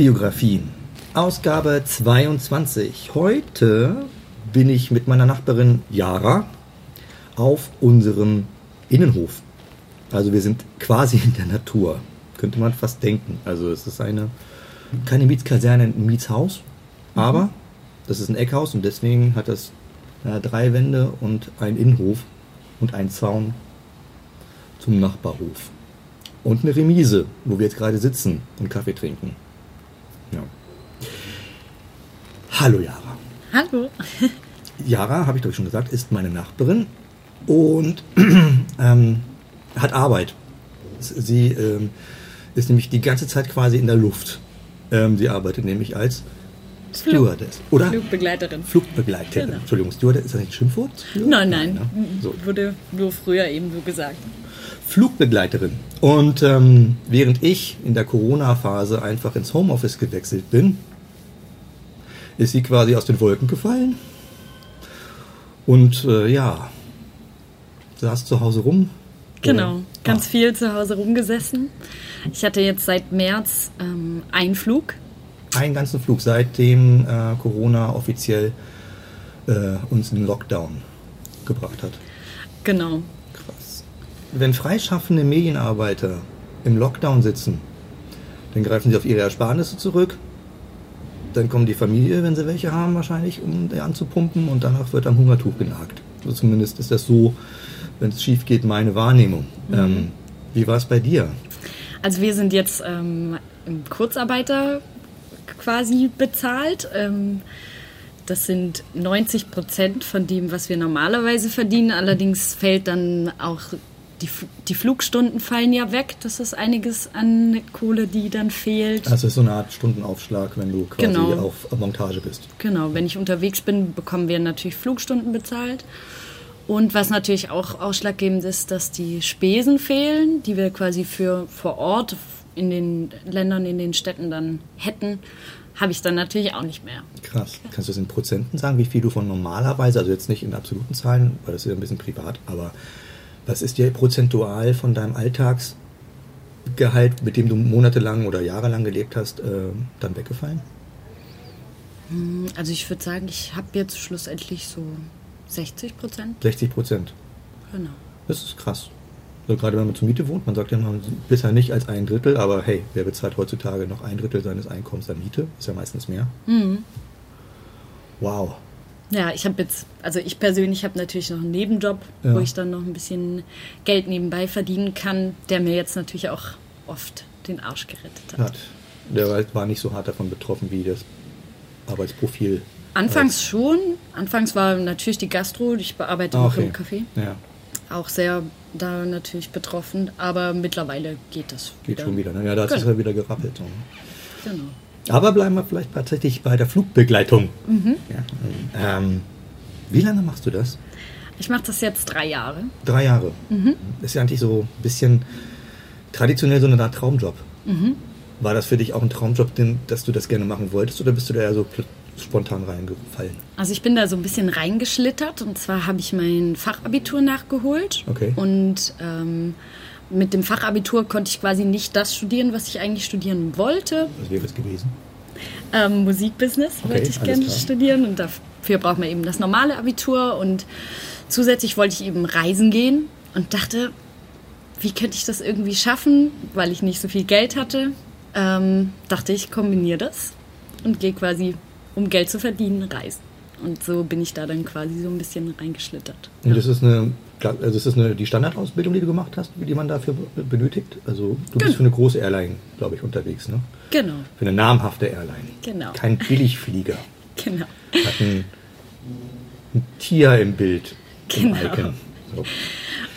Kids-Biografien, Ausgabe 22. Heute bin ich mit meiner Nachbarin Yara auf unserem Innenhof. Also wir sind quasi in der Natur, könnte man fast denken. Also es ist eine keine Mietskaserne, ein Mietshaus, aber das ist ein Eckhaus und deswegen hat das äh, drei Wände und einen Innenhof und einen Zaun zum Nachbarhof. Und eine Remise, wo wir jetzt gerade sitzen und Kaffee trinken. Ja. Hallo Jara. Hallo. Jara, habe ich doch schon gesagt, ist meine Nachbarin und ähm, hat Arbeit. Sie ähm, ist nämlich die ganze Zeit quasi in der Luft. Ähm, sie arbeitet nämlich als Stewardess. Oder? Flugbegleiterin. Flugbegleiterin. Genau. Entschuldigung, Stewardess, ist das nicht ein Schimpfwort? Nein, nein. ne? So. Wurde nur früher eben so gesagt. Flugbegleiterin. Und ähm, während ich in der Corona-Phase einfach ins Homeoffice gewechselt bin, ist sie quasi aus den Wolken gefallen. Und äh, ja, saß zu Hause rum. Genau. Oder- Ganz Ah, viel zu Hause rumgesessen. Ich hatte jetzt seit März ähm, einen Flug. Einen ganzen Flug, seitdem äh, Corona offiziell äh, uns in den Lockdown gebracht hat. Genau. Wenn freischaffende Medienarbeiter im Lockdown sitzen, dann greifen sie auf ihre Ersparnisse zurück. Dann kommt die Familie, wenn sie welche haben, wahrscheinlich, um die anzupumpen und danach wird am Hungertuch genagt. Also zumindest ist das so, wenn es schief geht, meine Wahrnehmung. Ähm, wie war es bei dir? Also wir sind jetzt ähm, im Kurzarbeiter quasi bezahlt. Ähm, das sind 90 Prozent von dem, was wir normalerweise verdienen. Allerdings fällt dann auch die, die Flugstunden fallen ja weg. Das ist einiges an Kohle, die dann fehlt. Also es ist so eine Art Stundenaufschlag, wenn du quasi Genau. auf Montage bist. Genau, wenn ich unterwegs bin, bekommen wir natürlich Flugstunden bezahlt. Und was natürlich auch ausschlaggebend ist, dass die Spesen fehlen, die wir quasi für vor Ort in den Ländern, in den Städten dann hätten, habe ich dann natürlich auch nicht mehr. Krass. Kannst du das in Prozenten sagen, wie viel du von normalerweise, also jetzt nicht in absoluten Zahlen, weil das ist ja ein bisschen privat, aber was ist dir prozentual von deinem Alltagsgehalt, mit dem du monatelang oder jahrelang gelebt hast, äh, dann weggefallen? Also ich würde sagen, ich habe jetzt schlussendlich so 60 Prozent. 60 Prozent. Genau. Das ist krass. So, gerade wenn man zur Miete wohnt, man sagt ja immer bisher nicht als ein Drittel, aber hey, wer bezahlt heutzutage noch ein Drittel seines Einkommens an Miete? Ist ja meistens mehr. Wow. Ja, ich habe jetzt, also ich persönlich habe natürlich noch einen Nebenjob, Ja. wo ich dann noch ein bisschen Geld nebenbei verdienen kann, der mir jetzt natürlich auch oft den Arsch gerettet hat. Hat. Der war- nicht so hart davon betroffen wie das Arbeitsprofil. Anfangs schon. Anfangs war natürlich die Gastro, ich bearbeite okay. im Café, Ja, auch sehr da natürlich betroffen, aber mittlerweile geht das geht schon wieder. Ne? Ja, da hat es Genau. ja wieder gerappelt. So. Genau. Aber bleiben wir vielleicht tatsächlich bei der Flugbegleitung. Ja. Ähm, wie lange machst du das? Ich mache das jetzt drei Jahre. Drei Jahre. Ist ja eigentlich so ein bisschen traditionell so eine Art Traumjob. War das für dich auch ein Traumjob, dass du das gerne machen wolltest oder bist du da eher so spontan reingefallen? Also ich bin da so ein bisschen reingeschlittert und zwar habe ich mein Fachabitur nachgeholt. Okay. Und ähm, mit dem Fachabitur konnte ich quasi nicht das studieren, was ich eigentlich studieren wollte. Was wäre es gewesen? Ähm, Musikbusiness Okay, wollte ich gerne klar. studieren und dafür braucht man eben das normale Abitur und zusätzlich wollte ich eben reisen gehen und dachte, wie könnte ich das irgendwie schaffen, weil ich nicht so viel Geld hatte. Ähm, dachte ich, kombiniere das und gehe quasi, um Geld zu verdienen, reisen. Und so bin ich da dann quasi so ein bisschen reingeschlittert. Und das ist eine, also das ist eine, die Standardausbildung, die du gemacht hast, die man dafür be- benötigt? Also du bist Genau. für eine große Airline, glaube ich, unterwegs, ne? Genau, Für eine namhafte Airline. Genau. Kein Billigflieger. genau. Hat ein, ein Tier im Bild. Im Genau. Icon. So.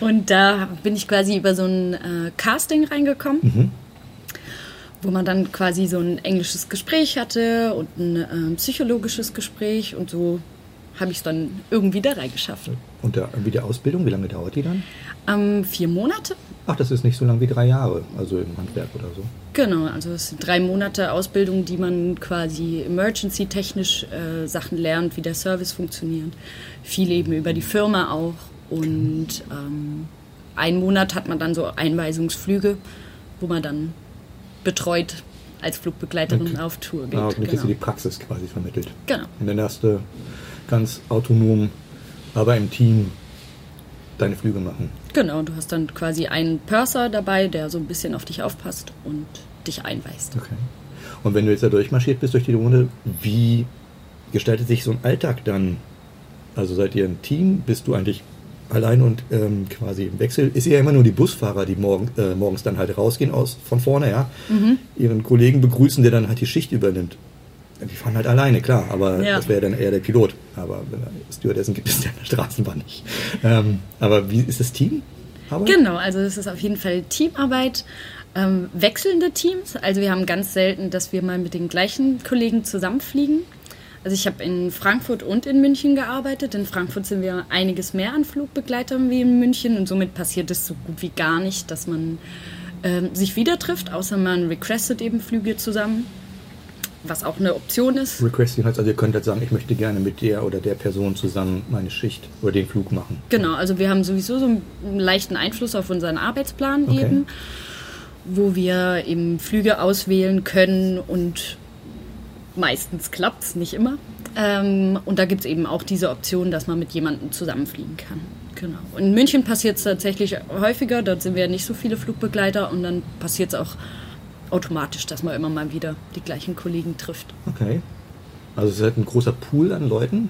Und da bin ich quasi über so ein äh, Casting reingekommen, wo man dann quasi so ein englisches Gespräch hatte und ein ähm, psychologisches Gespräch und so habe ich es dann irgendwie da reingeschafft. Und der, wie die Ausbildung, wie lange dauert die dann? Ähm, vier Monate? Ach, das ist nicht so lang wie drei Jahre, also im Handwerk oder so. Genau, also es sind drei Monate Ausbildung, die man quasi emergency-technisch äh, Sachen lernt, wie der Service funktioniert. Viel eben über die Firma auch. Und ähm, einen Monat hat man dann so Einweisungsflüge, wo man dann betreut als Flugbegleiterin Okay. auf Tour geht. Ah, und kriegst du die genau. Praxis quasi vermittelt. genau. Und dann darfst du ganz autonom, aber im Team deine Flüge machen. genau, du hast dann quasi einen Purser dabei, der so ein bisschen auf dich aufpasst und dich einweist. Okay. Und wenn du jetzt da durchmarschiert bist durch die Runde, wie gestaltet sich so ein Alltag dann? Also seid ihr ein Team? Bist du eigentlich allein und ähm, quasi im Wechsel? Ist ja immer nur die Busfahrer, die morgen, äh, morgens dann halt rausgehen aus von vorne, ja? Mhm. Ihren Kollegen begrüßen, der dann halt die Schicht übernimmt. Die fahren halt alleine, klar, aber Ja. das wäre dann eher der Pilot. Aber er Stewardessen gibt es ja in der Straßenbahn nicht. Ähm, aber wie ist das Team? Genau, also es ist auf jeden Fall Teamarbeit, ähm, wechselnde Teams. Also wir haben ganz selten, dass wir mal mit den gleichen Kollegen zusammenfliegen. Also ich habe in Frankfurt und in München gearbeitet. In Frankfurt sind wir einiges mehr an Flugbegleitern wie in München und somit passiert es so gut wie gar nicht, dass man ähm, sich wieder trifft, außer man requestet eben Flüge zusammen, was auch eine Option ist. Requesting heißt also, ihr könnt halt sagen, ich möchte gerne mit der oder der Person zusammen meine Schicht oder den Flug machen. Genau, also wir haben sowieso so einen leichten Einfluss auf unseren Arbeitsplan Okay. eben, wo wir eben Flüge auswählen können und meistens klappt es, nicht immer. Ähm, und da gibt es eben auch diese Option, dass man mit jemandem zusammenfliegen kann. Genau. Und in München passiert es tatsächlich häufiger, dort sind wir nicht so viele Flugbegleiter und dann passiert es auch automatisch, dass man immer mal wieder die gleichen Kollegen trifft. Okay. Also es ist halt ein großer Pool an Leuten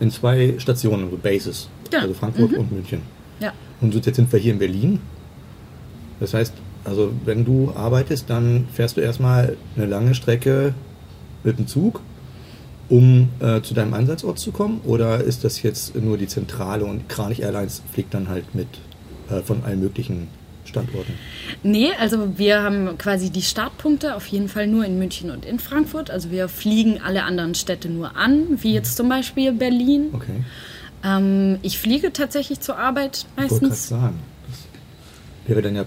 in zwei Stationen, also Bases. Ja. Also Frankfurt und München. Ja. Und so jetzt sind wir hier in Berlin. Das heißt, also wenn du arbeitest, dann fährst du erstmal eine lange Strecke mit dem Zug, um äh, zu deinem Einsatzort zu kommen? Oder ist das jetzt nur die Zentrale und Kranich Airlines fliegt dann halt mit äh, von allen möglichen Standorten? Nee, also wir haben quasi die Startpunkte auf jeden Fall nur in München und in Frankfurt. Also wir fliegen alle anderen Städte nur an, wie jetzt zum Beispiel Berlin. Okay. Ähm, ich fliege tatsächlich zur Arbeit Ich wollte meistens. sagen. Das wäre dann ja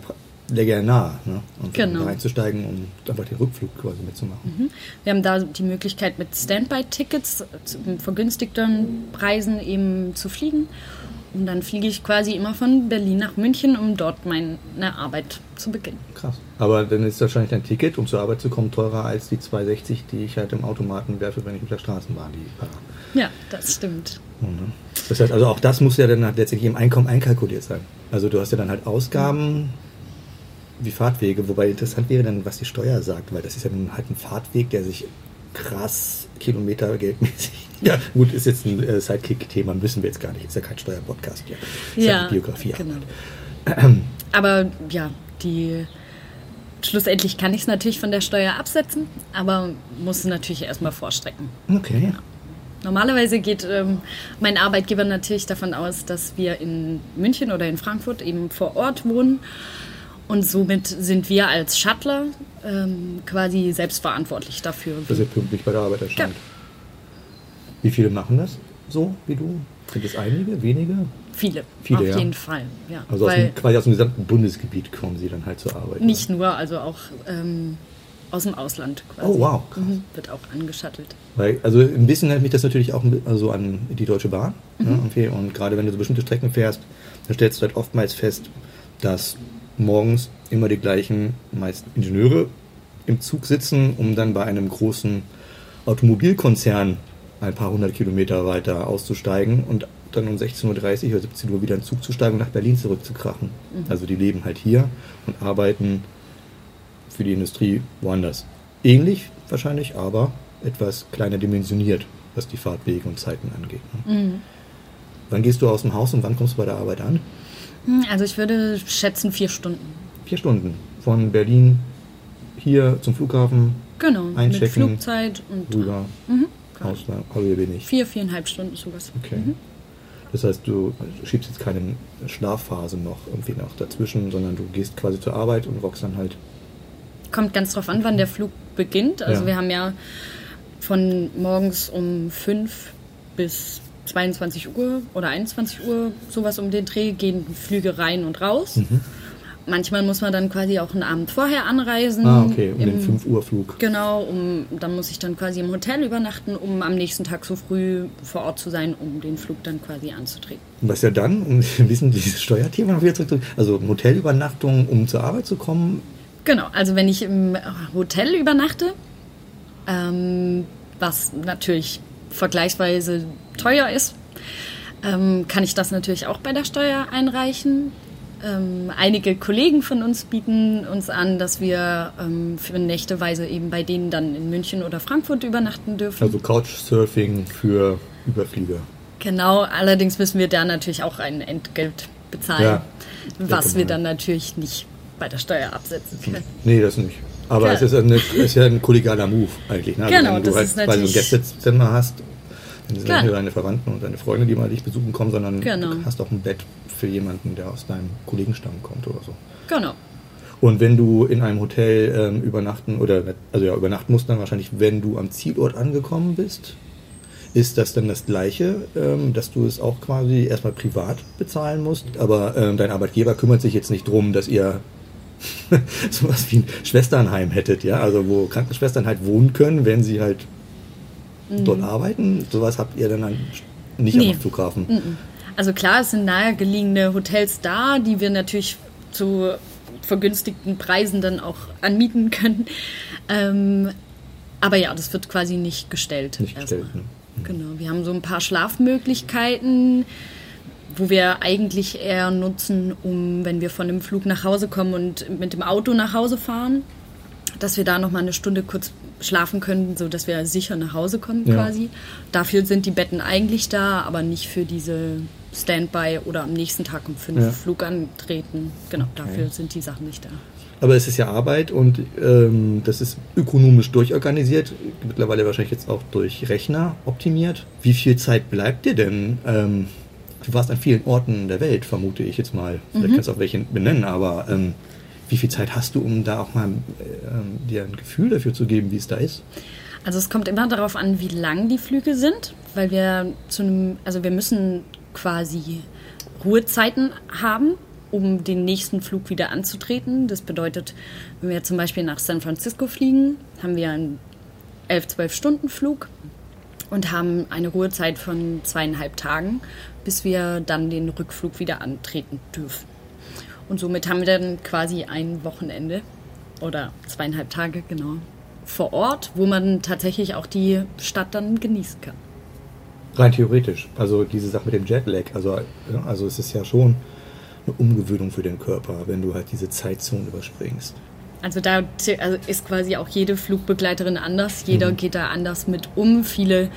läge ja nah, ne? Und Genau. reinzusteigen und einfach den Rückflug quasi mitzumachen. Wir haben da die Möglichkeit mit Standby-Tickets zu vergünstigten Preisen eben zu fliegen. Und dann fliege ich quasi immer von Berlin nach München, um dort meine Arbeit zu beginnen. Krass. Aber dann ist wahrscheinlich dein Ticket, um zur Arbeit zu kommen, teurer als die 2,60, die ich halt im Automaten werfe, wenn ich mit der Straßenbahn die fahre. Ja, das stimmt. Mhm. Das heißt, also auch das muss ja dann halt letztendlich im Einkommen einkalkuliert sein. Also du hast ja dann halt Ausgaben wie Fahrtwege, wobei interessant wäre dann, was die Steuer sagt, weil das ist ja dann halt ein Fahrtweg, der sich krass kilometergeldmäßig. Ja, gut, ist jetzt ein äh, Sidekick-Thema, müssen wir jetzt gar nicht. Ist ja kein Steuerpodcast hier. Ist Ja, eine Biografie. genau. Aber ja, die schlussendlich kann ich es natürlich von der Steuer absetzen, aber muss es natürlich erstmal vorstrecken. Okay. Normalerweise geht ähm, mein Arbeitgeber natürlich davon aus, dass wir in München oder in Frankfurt eben vor Ort wohnen. Und somit sind wir als Shuttler ähm, quasi selbstverantwortlich dafür. Dass ihr pünktlich bei der Arbeit erscheint. Wie viele machen das so wie du? Sind es einige, wenige? Viele, Viele, auf ja. jeden Fall. Ja. Also aus dem, quasi aus dem gesamten Bundesgebiet kommen sie dann halt zur Arbeit. nicht nur, also auch ähm, aus dem Ausland quasi. Oh, wow, krass. Mhm, wird auch angeschattelt. Weil, also ein bisschen erinnert mich das natürlich auch also an die Deutsche Bahn. Ne, irgendwie. Und gerade wenn du so bestimmte Strecken fährst, dann stellst du halt oftmals fest, dass morgens immer die gleichen, meist Ingenieure im Zug sitzen, um dann bei einem großen Automobilkonzern ein paar hundert Kilometer weiter auszusteigen und dann um 16.30 Uhr oder 17 Uhr wieder in den Zug zu steigen und nach Berlin zurückzukrachen. Also die leben halt hier und arbeiten für die Industrie woanders. Ähnlich wahrscheinlich, aber etwas kleiner dimensioniert, was die Fahrtwege und Zeiten angeht. Ne? Wann gehst du aus dem Haus und wann kommst du bei der Arbeit an? Hm, Also ich würde schätzen vier Stunden. Vier Stunden. Von Berlin hier zum Flughafen, Genau, mit Einchecken, Flugzeit und rüber, Mhm, aus, aber hier bin ich. vier, viereinhalb Stunden sowas. Okay. Das heißt, du schiebst jetzt keine Schlafphase noch irgendwie noch dazwischen, sondern du gehst quasi zur Arbeit und rockst dann halt. Kommt ganz drauf an, wann der Flug beginnt. Also Ja. wir haben ja von morgens um 5 bis 22 Uhr oder 21 Uhr, sowas um den Dreh, gehen Flüge rein und raus. Mhm. Manchmal muss man dann quasi auch einen Abend vorher anreisen. Ah, okay, um Im- den 5 Uhr Flug. Genau, um, dann muss ich dann quasi im Hotel übernachten, um am nächsten Tag so früh vor Ort zu sein, um den Flug dann quasi anzutreten. Und was ja dann, um ein bisschen dieses Steuerthema noch wieder zurück, also Hotelübernachtung, um zur Arbeit zu kommen, Genau, also wenn ich im Hotel übernachte, ähm, was natürlich vergleichsweise teuer ist, ähm, kann ich das natürlich auch bei der Steuer einreichen. Ähm, einige Kollegen von uns bieten uns an, dass wir ähm, für nächteweise eben bei denen dann in München oder Frankfurt übernachten dürfen. Also Couchsurfing für Überflieger. Genau, allerdings müssen wir da natürlich auch ein Entgelt bezahlen, Ja, was wir normal. dann natürlich nicht bei der Steuer absetzen können. Nee, das nicht. Aber es ist, eine, es ist ja ein kollegialer Move eigentlich. Ne? Genau, wenn du das halt quasi so ein Gästezimmer hast, dann sind nicht nur deine Verwandten und deine Freunde, die mal dich besuchen kommen, sondern Genau. du hast auch ein Bett für jemanden, der aus deinem Kollegenstamm kommt oder so. Genau. Und wenn du in einem Hotel ähm, übernachten oder also ja übernachten musst, dann wahrscheinlich, wenn du am Zielort angekommen bist, ist das dann das Gleiche, ähm, dass du es auch quasi erstmal privat bezahlen musst, aber ähm, dein Arbeitgeber kümmert sich jetzt nicht drum, dass ihr sowas wie ein Schwesternheim hättet, ja, also wo Krankenschwestern halt wohnen können, wenn sie halt dort arbeiten. Sowas habt ihr dann nicht Nee. am Flughafen. Also klar, es sind nahegelegene Hotels da, die wir natürlich zu vergünstigten Preisen dann auch anmieten können. Ähm, aber ja, das wird quasi nicht gestellt. Nicht gestellt, ne? Genau, wir haben so ein paar Schlafmöglichkeiten, wo wir eigentlich eher nutzen, um, wenn wir von dem Flug nach Hause kommen und mit dem Auto nach Hause fahren, dass wir da noch mal eine Stunde kurz schlafen können, so dass wir sicher nach Hause kommen Ja. quasi. Dafür sind die Betten eigentlich da, aber nicht für diese Standby oder am nächsten Tag um fünf Ja. Flug antreten. Genau, dafür sind die Sachen nicht da. Aber es ist ja Arbeit und ähm, das ist ökonomisch durchorganisiert, mittlerweile wahrscheinlich jetzt auch durch Rechner optimiert. Wie viel Zeit bleibt dir denn? Ähm, du warst an vielen Orten der Welt, vermute ich jetzt mal. Vielleicht kannst du auch welche benennen, aber ähm, wie viel Zeit hast du, um da auch mal ähm, dir ein Gefühl dafür zu geben, wie es da ist? Also es kommt immer darauf an, wie lang die Flüge sind, weil wir zu einem, also wir müssen quasi Ruhezeiten haben, um den nächsten Flug wieder anzutreten. Das bedeutet, wenn wir zum Beispiel nach San Francisco fliegen, haben wir einen 11, 12 Stunden Flug und haben eine Ruhezeit von zweieinhalb Tagen, bis wir dann den Rückflug wieder antreten dürfen. Und somit haben wir dann quasi ein Wochenende oder zweieinhalb Tage, genau, vor Ort, wo man tatsächlich auch die Stadt dann genießen kann. Rein theoretisch. Also diese Sache mit dem Jetlag, also, also es ist ja schon eine Umgewöhnung für den Körper, wenn du halt diese Zeitzone überspringst. Also da also ist quasi auch jede Flugbegleiterin anders. Jeder geht da anders mit um. Viele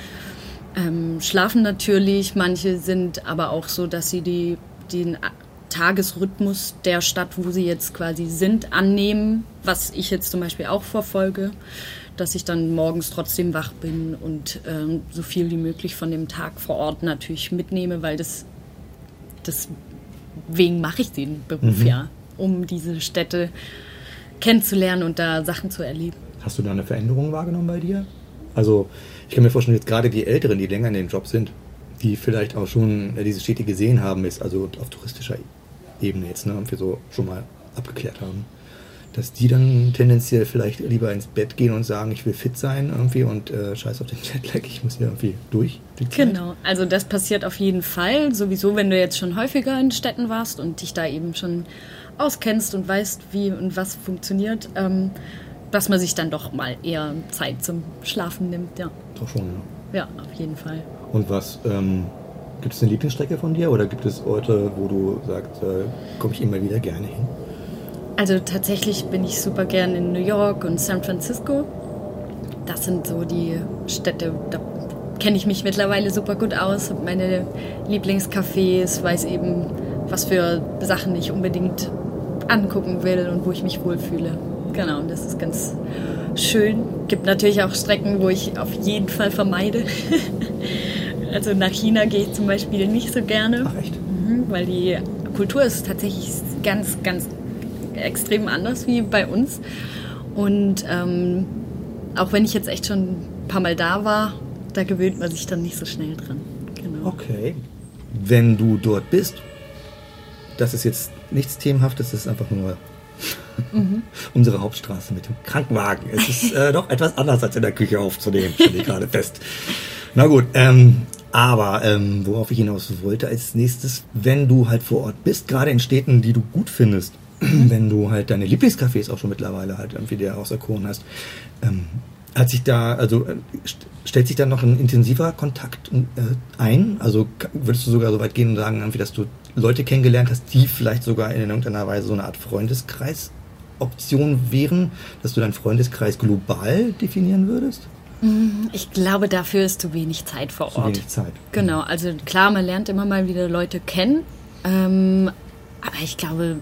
ähm, schlafen natürlich, manche sind aber auch so, dass sie die, den Tagesrhythmus der Stadt, wo sie jetzt quasi sind, annehmen, was ich jetzt zum Beispiel auch verfolge, dass ich dann morgens trotzdem wach bin und ähm, so viel wie möglich von dem Tag vor Ort natürlich mitnehme, weil das, deswegen mache ich den Beruf ja, um diese Städte kennenzulernen und da Sachen zu erleben. Hast du da eine Veränderung wahrgenommen bei dir? Also, ich kann mir vorstellen, jetzt gerade die Älteren, die länger in dem Job sind, die vielleicht auch schon äh, diese Städte gesehen haben, ist also auf touristischer Ebene jetzt, ne, und wir so schon mal abgeklärt haben, dass die dann tendenziell vielleicht lieber ins Bett gehen und sagen, ich will fit sein irgendwie und äh, scheiß auf den Jetlag, ich muss hier irgendwie durch. Genau, also das passiert auf jeden Fall. Sowieso, wenn du jetzt schon häufiger in Städten warst und dich da eben schon auskennst und weißt, wie und was funktioniert, ähm, dass man sich dann doch mal eher Zeit zum Schlafen nimmt. Ja, Doch schon, ja. ja auf jeden Fall. Und was, ähm, gibt es eine Lieblingsstrecke von dir oder gibt es Orte, wo du sagst, äh, komme ich immer wieder gerne hin? Also tatsächlich bin ich super gern in New York und San Francisco. Das sind so die Städte, da kenne ich mich mittlerweile super gut aus, habe meine Lieblingscafés, weiß eben, was für Sachen ich unbedingt angucken will und wo ich mich wohlfühle. Genau, und das ist ganz schön. Gibt natürlich auch Strecken, wo ich auf jeden Fall vermeide. also nach China gehe ich zum Beispiel nicht so gerne. Ach echt? Mhm, weil die Kultur ist tatsächlich ganz, ganz extrem anders wie bei uns. Und ähm, auch wenn ich jetzt echt schon ein paar Mal da war, da gewöhnt man sich dann nicht so schnell dran. Genau. Okay. Wenn du dort bist, das ist jetzt nichts Themenhaftes, das ist einfach nur unsere Hauptstraße mit dem Krankenwagen. Es ist äh, doch etwas anders als in der Küche aufzunehmen, stelle ich gerade fest. Na gut, ähm, aber ähm, worauf ich hinaus wollte als nächstes, wenn du halt vor Ort bist, gerade in Städten, die du gut findest, wenn du halt deine Lieblingscafés auch schon mittlerweile halt irgendwie dir auserkoren hast. Ähm, hat sich da, also äh, stellt sich da noch ein intensiver Kontakt äh, ein? Also würdest du sogar so weit gehen und sagen, irgendwie, dass du Leute kennengelernt hast, die vielleicht sogar in irgendeiner Weise so eine Art Freundeskreis Option wären, dass du deinen Freundeskreis global definieren würdest? Mhm, ich glaube, dafür ist zu wenig Zeit vor Ort. Zu wenig Zeit. Genau, also klar, man lernt immer mal wieder Leute kennen, ähm, aber ich glaube,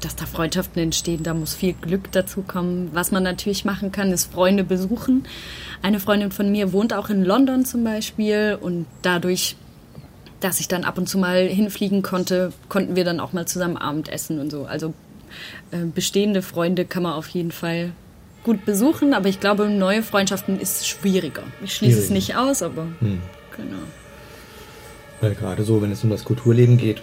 dass da Freundschaften entstehen, da muss viel Glück dazu kommen. Was man natürlich machen kann, ist Freunde besuchen. Eine Freundin von mir wohnt auch in London zum Beispiel und dadurch, dass ich dann ab und zu mal hinfliegen konnte, konnten wir dann auch mal zusammen Abendessen und so. Also äh, bestehende Freunde kann man auf jeden Fall gut besuchen, aber ich glaube, neue Freundschaften ist schwieriger. Ich schließe Schwierig. es nicht aus, aber hm. genau. Weil gerade so, wenn es um das Kulturleben geht,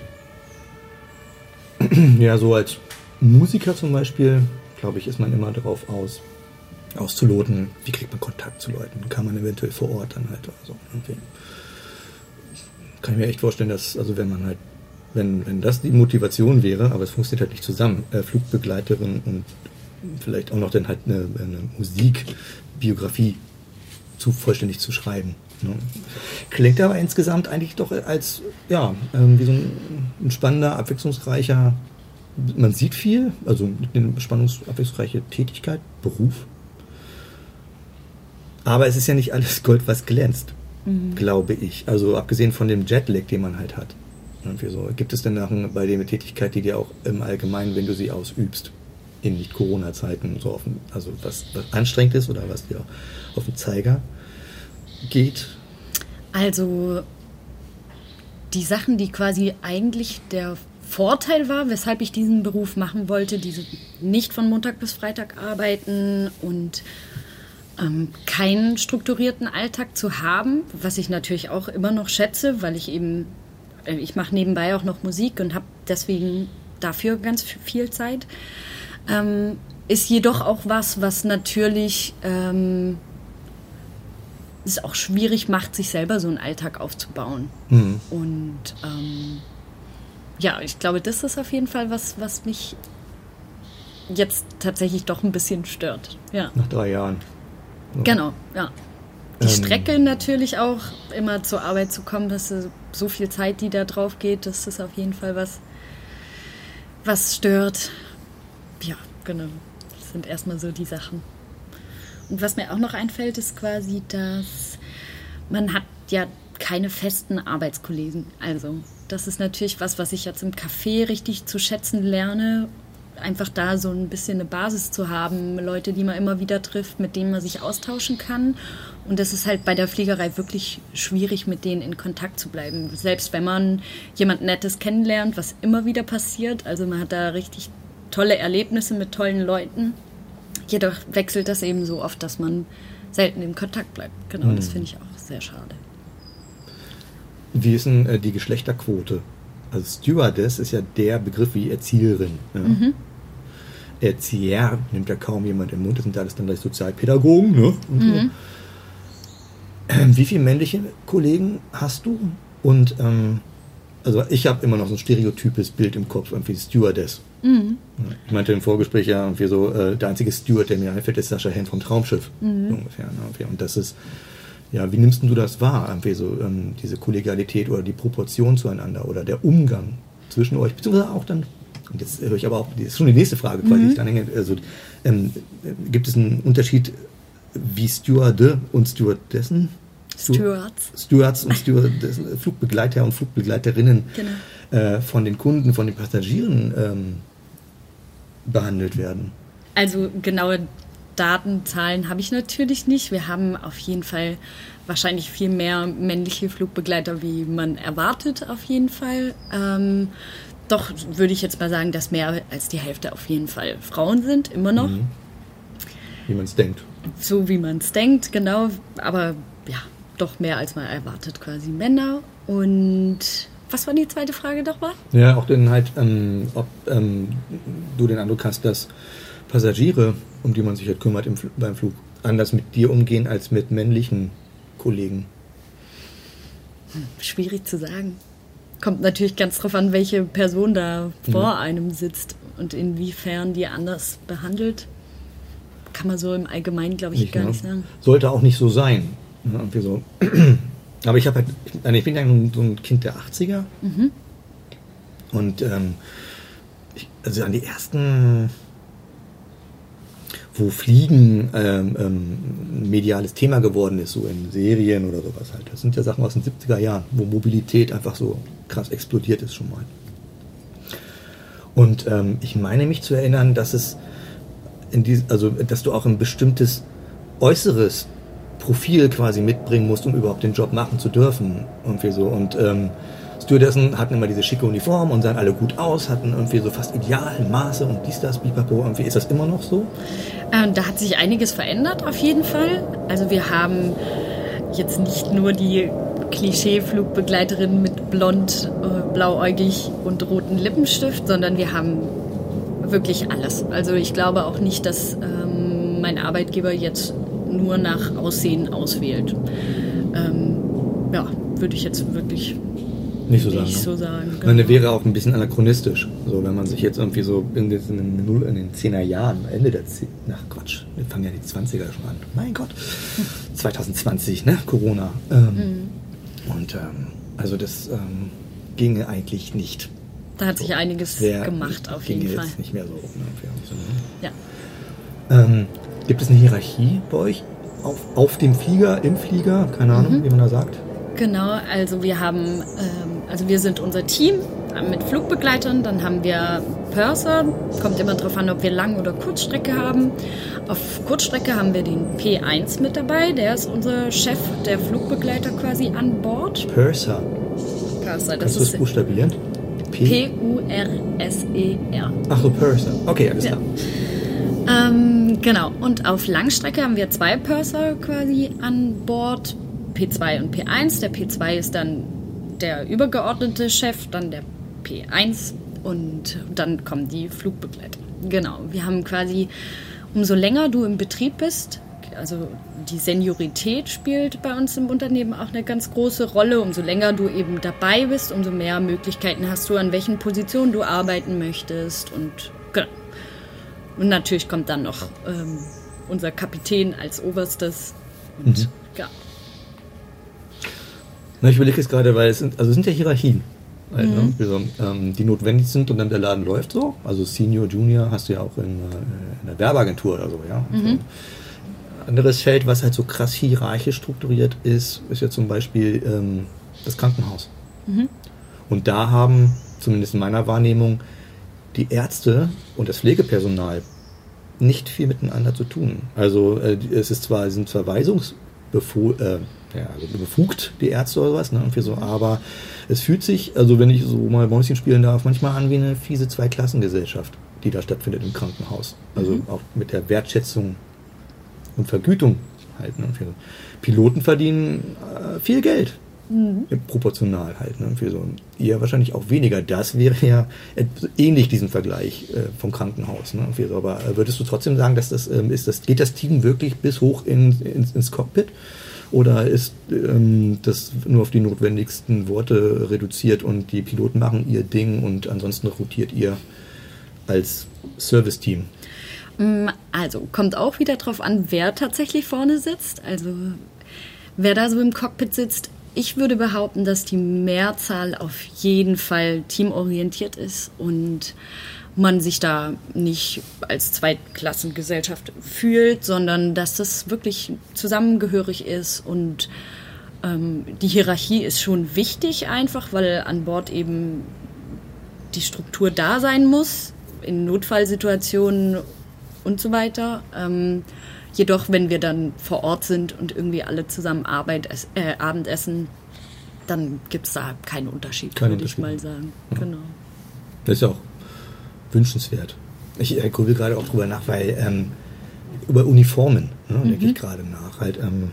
ja, so als Musiker zum Beispiel, glaube ich, ist man immer darauf aus, auszuloten, wie kriegt man Kontakt zu Leuten, kann man eventuell vor Ort dann halt so. Okay. Kann ich mir echt vorstellen, dass, also wenn man halt, wenn, wenn das die Motivation wäre, aber es funktioniert halt nicht zusammen, äh, Flugbegleiterin und vielleicht auch noch dann halt eine, eine Musikbiografie zu vollständig zu schreiben. Ne? Klingt aber insgesamt eigentlich doch als ja, ähm, wie so ein, ein spannender, abwechslungsreicher man sieht viel, also eine spannungsabwechslungsreiche Tätigkeit, Beruf. Aber es ist ja nicht alles Gold, was glänzt, mhm. glaube ich. Also abgesehen von dem Jetlag, den man halt hat. So. Gibt es denn nach, bei der Tätigkeit, die dir auch im Allgemeinen, wenn du sie ausübst, in Nicht-Corona-Zeiten, so offen, also was, was anstrengend ist oder was dir auf den Zeiger geht? Also die Sachen, die quasi eigentlich der Vorteil war, weshalb ich diesen Beruf machen wollte, diese nicht von Montag bis Freitag arbeiten und ähm, keinen strukturierten Alltag zu haben, was ich natürlich auch immer noch schätze, weil ich eben, ich mache nebenbei auch noch Musik und habe deswegen dafür ganz viel Zeit, ähm, ist jedoch auch was, was natürlich ähm, es auch schwierig macht, sich selber so einen Alltag aufzubauen. Mhm. Und ähm, ja, ich glaube, das ist auf jeden Fall was, was mich jetzt tatsächlich doch ein bisschen stört. Ja. Nach drei Jahren. So. Genau, ja. Die ähm. Strecke natürlich auch, immer zur Arbeit zu kommen, dass so viel Zeit, die da drauf geht, das ist auf jeden Fall was, was stört. Ja, genau. Das sind erstmal so die Sachen. Und was mir auch noch einfällt, ist quasi, dass man hat ja keine festen Arbeitskollegen. Also das ist natürlich was, was ich jetzt im Café richtig zu schätzen lerne. Einfach da so ein bisschen eine Basis zu haben, Leute, die man immer wieder trifft, mit denen man sich austauschen kann. Und das ist halt bei der Fliegerei wirklich schwierig, mit denen in Kontakt zu bleiben. Selbst wenn man jemand Nettes kennenlernt, was immer wieder passiert. Also man hat da richtig tolle Erlebnisse mit tollen Leuten. Jedoch wechselt das eben so oft, dass man selten in Kontakt bleibt. Genau, mhm. das finde ich auch sehr schade. Wie ist denn äh, die Geschlechterquote? Also Stewardess ist ja der Begriff wie Erzieherin. Ja? Mhm. Erzieher nimmt ja kaum jemand im Mund, das sind alles dann gleich Sozialpädagogen. Ne? Mhm. So. Wie viele männliche Kollegen hast du? Und ähm, also ich habe immer noch so ein stereotypes Bild im Kopf, irgendwie Stewardess. Mhm. Ich meinte im Vorgespräch ja irgendwie so, äh, der einzige Steward, der mir einfällt, ist Sascha Hen vom Traumschiff. Mhm. Ungefähr, ne? Und das ist ja, wie nimmst du das wahr, irgendwie so ähm, diese Kollegialität oder die Proportion zueinander oder der Umgang zwischen euch, beziehungsweise auch dann, und jetzt höre ich aber auch, das ist schon die nächste Frage quasi, mhm. ich dann hänge, also ähm, gibt es einen Unterschied wie Stewarde und Stewardessen? Stewards. Stewards und Stewardessen, Flugbegleiter und Flugbegleiterinnen genau. äh, von den Kunden, von den Passagieren ähm, behandelt werden. Also genaue Daten, Zahlen habe ich natürlich nicht. Wir haben auf jeden Fall wahrscheinlich viel mehr männliche Flugbegleiter, wie man erwartet, auf jeden Fall. Ähm, doch würde ich jetzt mal sagen, dass mehr als die Hälfte auf jeden Fall Frauen sind, immer noch. Mhm. Wie man es denkt. So wie man es denkt, genau. Aber ja, doch mehr als man erwartet, quasi Männer. Und was war die zweite Frage doch mal? Ja, auch dann halt, ähm, ob ähm, du den Eindruck hast, dass Passagiere, um die man sich halt kümmert im, beim Flug, anders mit dir umgehen als mit männlichen Kollegen? Hm, schwierig zu sagen. Kommt natürlich ganz drauf an, welche Person da vor ja. einem sitzt. und inwiefern die anders behandelt, kann man so im Allgemeinen, glaube ich, Nicht, gar ne? nicht sagen. Sollte auch nicht so sein. Ja, irgendwie so. Aber ich habe halt, ich, ich bin ja so ein Kind der 80er. Und ähm, ich, also an die ersten, wo Fliegen ähm, ähm, ein mediales Thema geworden ist, so in Serien oder sowas halt. Das sind ja Sachen aus den 70er Jahren, wo Mobilität einfach so krass explodiert ist schon mal. Und ähm, ich meine mich zu erinnern, dass es in dies, also dass du auch ein bestimmtes äußeres Profil quasi mitbringen musst, um überhaupt den Job machen zu dürfen. Irgendwie so. Und ähm, Stewardessen hatten immer diese schicke Uniform und sahen alle gut aus, hatten irgendwie so fast idealen Maße und dies, das, bipapo. Irgendwie ist das immer noch so? Ähm, da hat sich einiges verändert auf jeden Fall. Also wir haben jetzt nicht nur die Klischee-Flugbegleiterin mit blond, äh, blauäugig und roten Lippenstift, sondern wir haben wirklich alles. Also ich glaube auch nicht, dass ähm, mein Arbeitgeber jetzt nur nach Aussehen auswählt. Ähm, ja, würde ich jetzt wirklich Nicht so sagen. nicht ne? so sagen. Ich meine, wäre auch ein bisschen anachronistisch. So, wenn man sich jetzt irgendwie so in den, in den, Null- in den 10er Jahren, Ende der 10, ach Quatsch, wir fangen ja die 20er schon an. Mein Gott. 2020, ne? Corona. Ähm, Und ähm, also das ähm, ginge eigentlich nicht. Da hat sich einiges Wär- gemacht auf jeden Fall. jetzt nicht mehr so. Ne? So, ne? Ja. Ähm, gibt es eine Hierarchie bei euch? Auf, auf dem Flieger, im Flieger? Keine Mhm. Ahnung, wie man da sagt. Genau, also wir haben, ähm, also wir sind unser Team äh, mit Flugbegleitern, dann haben wir Purser, kommt immer darauf an, ob wir Lang- oder Kurzstrecke haben. Auf Kurzstrecke haben wir den P1 mit dabei, der ist unser Chef der Flugbegleiter quasi an Bord. Purser. Purser, das Kannst ist buchstabieren? P-U-R-S-E-R. Ach so, Purser. Okay, alles Ja. klar. Ähm, genau, und auf Langstrecke haben wir zwei Purser quasi an Bord, P2 und P1. Der P2 ist dann der übergeordnete Chef, dann der P1 und dann kommen die Flugbegleiter. Genau, wir haben quasi, umso länger du im Betrieb bist, also die Seniorität spielt bei uns im Unternehmen auch eine ganz große Rolle. Umso länger du eben dabei bist, umso mehr Möglichkeiten hast du, an welchen Positionen du arbeiten möchtest und genau. Und natürlich kommt dann noch ähm, unser Kapitän als Oberstes. Und ja. Na, ich überlege jetzt gerade, weil es sind, also es sind ja Hierarchien, halt, ne? also, ähm, die notwendig sind und dann der Laden läuft so. Also Senior, Junior hast du ja auch in, äh, in der Werbeagentur oder so, ja. Also, anderes Feld, was halt so krass hierarchisch strukturiert ist, ist ja zum Beispiel ähm, das Krankenhaus. Und da haben, zumindest in meiner Wahrnehmung, die Ärzte und das Pflegepersonal nicht viel miteinander zu tun. Also äh, es ist zwar, sind zwar weisungsbefugt, äh, ja, also befugt, die Ärzte oder sowas, ne, irgendwie so, aber es fühlt sich, also wenn ich so mal Mäuschen spielen darf, manchmal an wie eine fiese Zweiklassengesellschaft, die da stattfindet im Krankenhaus. Also auch mit der Wertschätzung und Vergütung halt. Ne. Piloten verdienen äh, viel Geld. Proportional halt. Ne, für so. Ihr wahrscheinlich auch weniger. Das wäre ja ähnlich diesem Vergleich äh, vom Krankenhaus. Ne, irgendwie so. Aber äh, würdest du trotzdem sagen, dass das ähm, ist, das geht das Team wirklich bis hoch in, ins, ins Cockpit? Oder ist ähm, das nur auf die notwendigsten Worte reduziert und die Piloten machen ihr Ding und ansonsten rotiert ihr als Serviceteam? Mm, Also, kommt auch wieder drauf an, wer tatsächlich vorne sitzt. Also, wer da so im Cockpit sitzt. Ich würde behaupten, dass die Mehrzahl auf jeden Fall teamorientiert ist und man sich da nicht als Zweitklassengesellschaft fühlt, sondern dass das wirklich zusammengehörig ist und ähm, die Hierarchie ist schon wichtig einfach, weil an Bord eben die Struktur da sein muss, in Notfallsituationen und so weiter. Ähm, jedoch, wenn wir dann vor Ort sind und irgendwie alle zusammen Arbeit, äh, Abendessen, dann gibt es da keinen Unterschied, Keinen würde ich mal sagen. Genau. Das ist ja auch wünschenswert. Ich äh, grübel gerade auch drüber nach, weil ähm, über Uniformen ne, denke ich gerade nach. Halt, ähm,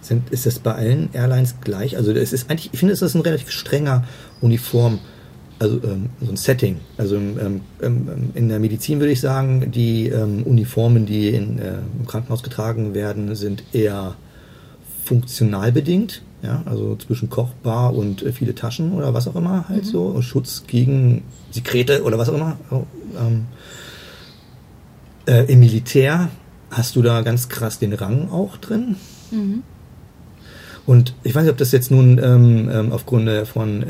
sind, ist das bei allen Airlines gleich? Also es ist eigentlich, ich finde, es ist ein relativ strenger Uniform, also ähm, so ein Setting. Also ähm, ähm, in der Medizin würde ich sagen, die ähm, Uniformen, die in, äh, im Krankenhaus getragen werden, sind eher funktional bedingt Ja, also zwischen Kochbar und äh, viele Taschen oder was auch immer halt so. Und Schutz gegen Sekrete oder was auch immer. Ähm, äh, Im Militär hast du da ganz krass den Rang auch drin. Und ich weiß nicht, ob das jetzt nun ähm, ähm, aufgrund von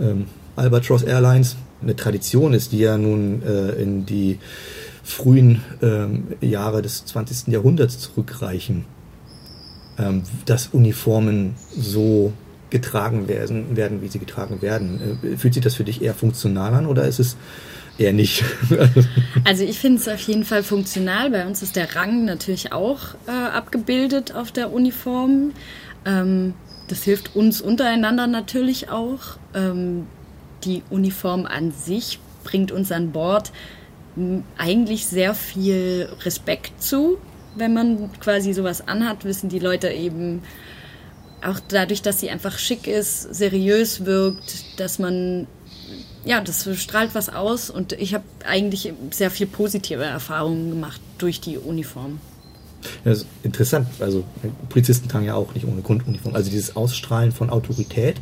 ähm, Albatross Airlines eine Tradition ist, die ja nun äh, in die frühen ähm, Jahre des 20. Jahrhunderts zurückreichen, ähm, dass Uniformen so getragen werden, werden, wie sie getragen werden. Äh, fühlt sich das für dich eher funktional an oder ist es eher nicht? Also ich finde es auf jeden Fall funktional. Bei uns ist der Rang natürlich auch äh, abgebildet auf der Uniform. Ähm, das hilft uns untereinander natürlich auch. Ähm, die Uniform an sich bringt uns an Bord eigentlich sehr viel Respekt zu. Wenn man quasi sowas anhat, wissen die Leute eben auch dadurch, dass sie einfach schick ist, seriös wirkt, dass man ja, das strahlt was aus und ich habe eigentlich sehr viel positive Erfahrungen gemacht durch die Uniform. Das ist interessant. Also Polizisten tragen ja auch nicht ohne Grunduniform. Also dieses Ausstrahlen von Autorität.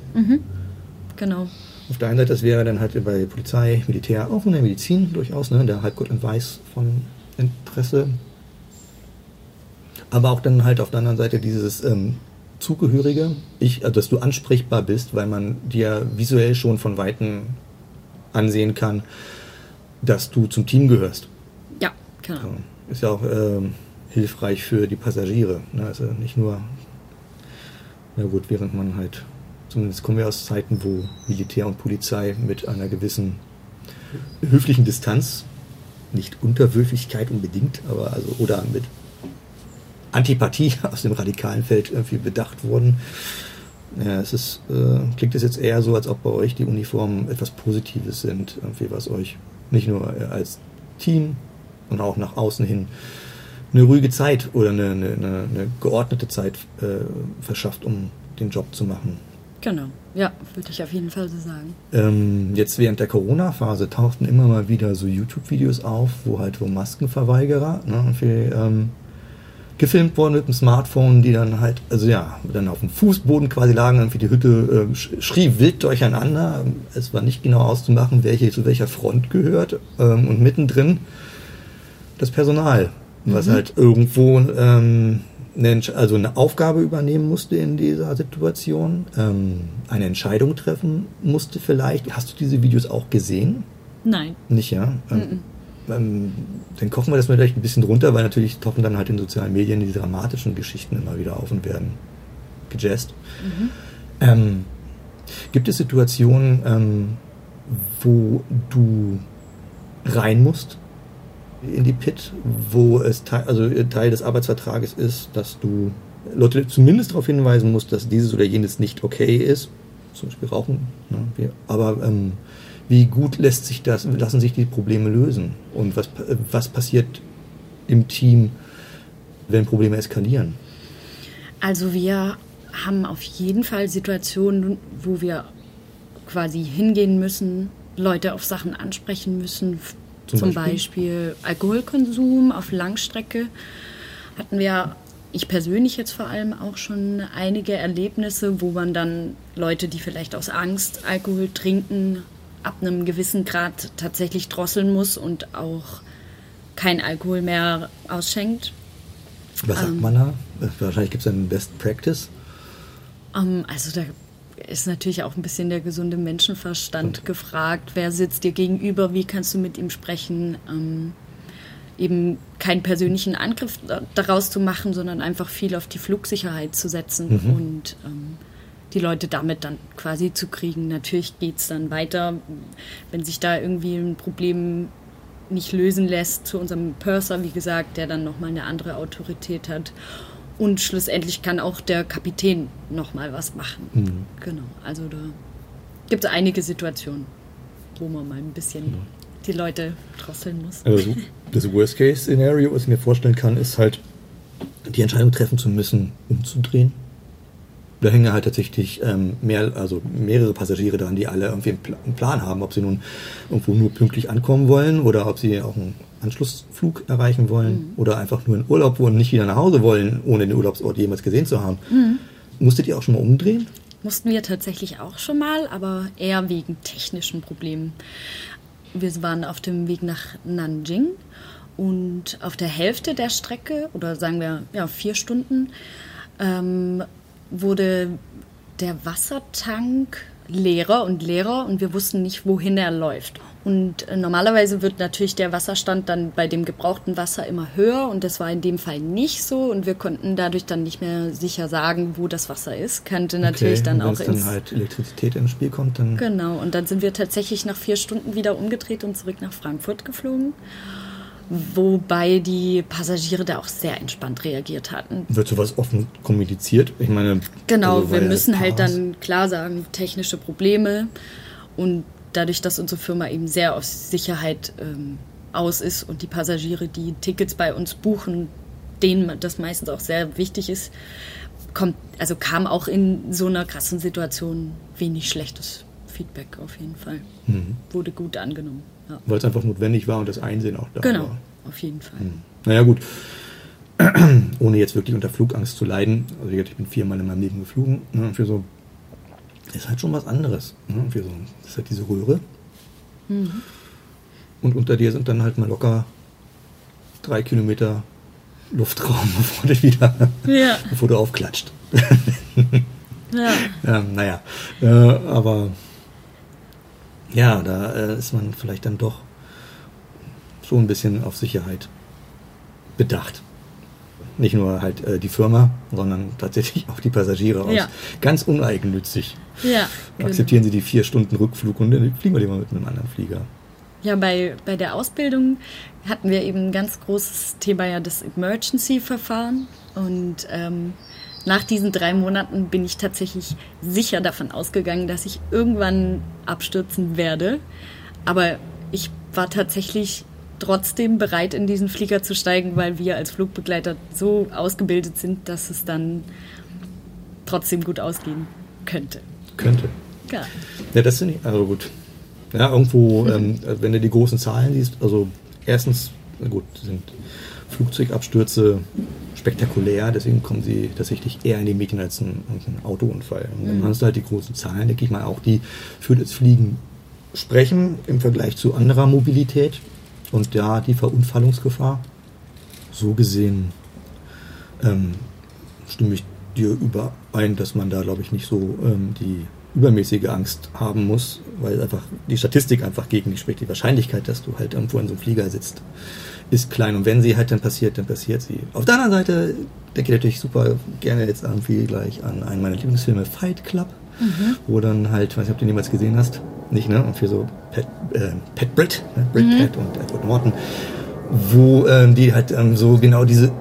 Genau. Auf der einen Seite, das wäre dann halt bei Polizei, Militär, auch in der Medizin durchaus, ne? der Halbgott und Weiß von Interesse. Aber auch dann halt auf der anderen Seite dieses ähm, Zugehörige, ich, also dass du ansprechbar bist, weil man dir visuell schon von Weitem ansehen kann, dass du zum Team gehörst. Ja, genau. Ist ja auch ähm, hilfreich für die Passagiere. Ne? Also nicht nur, na gut, während man halt, zumindest kommen wir aus Zeiten, wo Militär und Polizei mit einer gewissen höflichen Distanz, nicht Unterwürfigkeit unbedingt, aber also, oder mit Antipathie aus dem radikalen Feld irgendwie bedacht wurden. Ja, es ist, äh, klingt es jetzt eher so, als ob bei euch die Uniformen etwas Positives sind, irgendwie was euch nicht nur äh, als Team und auch nach außen hin eine ruhige Zeit oder eine, eine, eine, geordnete Zeit äh, verschafft, um den Job zu machen. Genau. Ja, würde ich auf jeden Fall so sagen. Ähm, jetzt während der Corona-Phase tauchten immer mal wieder so YouTube-Videos auf, wo halt wo Maskenverweigerer ne, irgendwie, ähm, gefilmt wurden mit dem Smartphone, die dann halt, also ja, dann auf dem Fußboden quasi lagen, irgendwie die Hütte äh, sch- schrie wild durcheinander. Es war nicht genau auszumachen, welche zu welcher Front gehört. Ähm, und mittendrin das Personal, was halt irgendwo ähm, eine, also eine Aufgabe übernehmen musste in dieser Situation, ähm, eine Entscheidung treffen musste vielleicht. Hast du diese Videos auch gesehen? Nein. Nicht, ja? Ähm, ähm, dann kochen wir das mal vielleicht ein bisschen runter, weil natürlich tauchen dann halt in sozialen Medien die dramatischen Geschichten immer wieder auf und werden gejazzt. Ähm, gibt es Situationen, ähm, wo du rein musst in die Pit, wo es Teil, also Teil des Arbeitsvertrages ist, dass du Leute zumindest darauf hinweisen musst, dass dieses oder jenes nicht okay ist, zum Beispiel Rauchen. Ne? Aber ähm, wie gut lässt sich das, lassen sich die Probleme lösen? Und was, pa- was passiert im Team, wenn Probleme eskalieren? Also wir haben auf jeden Fall Situationen, wo wir quasi hingehen müssen, Leute auf Sachen ansprechen müssen. Zum Zum, Beispiel? Beispiel? Alkoholkonsum auf Langstrecke. Hatten wir, ich persönlich jetzt vor allem auch schon einige Erlebnisse, wo man dann Leute, die vielleicht aus Angst Alkohol trinken, ab einem gewissen Grad tatsächlich drosseln muss und auch kein Alkohol mehr ausschenkt. Was sagt Ähm. man da? Wahrscheinlich gibt es einen Best Practice. Ähm, also da ist natürlich auch ein bisschen der gesunde Menschenverstand gefragt. Wer sitzt dir gegenüber? Wie kannst du mit ihm sprechen? Ähm, eben keinen persönlichen Angriff da- daraus zu machen, sondern einfach viel auf die Flugsicherheit zu setzen und ähm, die Leute damit dann quasi zu kriegen. Natürlich geht es dann weiter, wenn sich da irgendwie ein Problem nicht lösen lässt, zu unserem Purser, wie gesagt, der dann nochmal eine andere Autorität hat. Und schlussendlich kann auch der Kapitän nochmal was machen. Genau, also da gibt es einige Situationen, wo man mal ein bisschen die Leute drosseln muss. Also das Worst-Case-Szenario, was ich mir vorstellen kann, ist halt, die Entscheidung treffen zu müssen, umzudrehen. Da hängen halt tatsächlich ähm, mehr, also mehrere Passagiere dran, die alle irgendwie einen, Pla einen Plan haben, ob sie nun irgendwo nur pünktlich ankommen wollen oder ob sie auch einen Anschlussflug erreichen wollen oder einfach nur in Urlaub wollen und nicht wieder nach Hause wollen, ohne den Urlaubsort jemals gesehen zu haben. Musstet ihr auch schon mal umdrehen? Mussten wir tatsächlich auch schon mal, aber eher wegen technischen Problemen. Wir waren auf dem Weg nach Nanjing und auf der Hälfte der Strecke, oder sagen wir ja, vier Stunden, ähm, wurde der Wassertank leerer und leerer und wir wussten nicht, wohin er läuft. Und äh, normalerweise wird natürlich der Wasserstand dann bei dem gebrauchten Wasser immer höher und das war in dem Fall nicht so und wir konnten dadurch dann nicht mehr sicher sagen, wo das Wasser ist. Könnte natürlich Okay, dann auch dann ins halt Elektrizität ins Spiel kommt, dann Genau, und dann sind wir tatsächlich nach vier Stunden wieder umgedreht und zurück nach Frankfurt geflogen. Wobei die Passagiere da auch sehr entspannt reagiert hatten. wird sowas offen kommuniziert. Ich meine, Genau, also, wir müssen halt dann klar sagen, technische Probleme. Und dadurch, dass unsere Firma eben sehr auf Sicherheit ähm, aus ist und die Passagiere, die Tickets bei uns buchen, denen das meistens auch sehr wichtig ist, kommt, also kam auch in so einer krassen Situation wenig schlechtes Feedback auf jeden Fall. Mhm. Wurde gut angenommen. Ja. weil es einfach notwendig war und das Einsehen auch da Genau, war. auf jeden Fall. Naja, gut. Ohne jetzt wirklich unter Flugangst zu leiden. Also ich bin viermal in meinem Leben geflogen. Ne, für so ist halt schon was anderes. Ne? Für so, das ist halt diese Röhre. Und unter dir sind dann halt mal locker drei Kilometer Luftraum, bevor du wieder, Ja. bevor du aufklatscht. Ja. Ähm, naja, äh, aber ja, da äh, ist man vielleicht dann doch schon ein bisschen auf Sicherheit bedacht. Nicht nur halt äh, die Firma, sondern tatsächlich auch die Passagiere aus. Ja. Ganz uneigennützig. Ja, genau. Akzeptieren sie die vier Stunden Rückflug und dann fliegen wir lieber mit einem anderen Flieger. Ja, bei, bei der Ausbildung hatten wir eben ein ganz großes Thema ja das Emergency-Verfahren. Und ähm, nach diesen drei Monaten bin ich tatsächlich sicher davon ausgegangen, dass ich irgendwann abstürzen werde. Aber ich war tatsächlich trotzdem bereit, in diesen Flieger zu steigen, weil wir als Flugbegleiter so ausgebildet sind, dass es dann trotzdem gut ausgehen könnte. Könnte. Ja. Ja, das sind nicht, also gut. Ja, irgendwo, ähm, wenn du die großen Zahlen liest, also erstens, gut, sind Flugzeugabstürze spektakulär, deswegen kommen sie tatsächlich eher in die Medien als ein, ein Autounfall. Und dann hast du halt die großen Zahlen, denke ich mal, auch die für das Fliegen sprechen im Vergleich zu anderer Mobilität und da die Verunfallungsgefahr. So gesehen ähm, stimme ich dir überein, dass man da, glaube ich, nicht so ähm, die übermäßige Angst haben muss, weil einfach die Statistik einfach gegen dich spricht. Die Wahrscheinlichkeit, dass du halt irgendwo in so einem Flieger sitzt, ist klein. Und wenn sie halt dann passiert, dann passiert sie. Auf der anderen Seite denke ich natürlich super gerne jetzt irgendwie gleich an einen meiner Lieblingsfilme, Fight Club, wo dann halt, ich weiß nicht, ob du den jemals gesehen hast, nicht, ne? Und für so Pat, äh, Pat Britt, ne? Britt Pat und Edward Norton, wo ähm, die halt ähm, so genau diese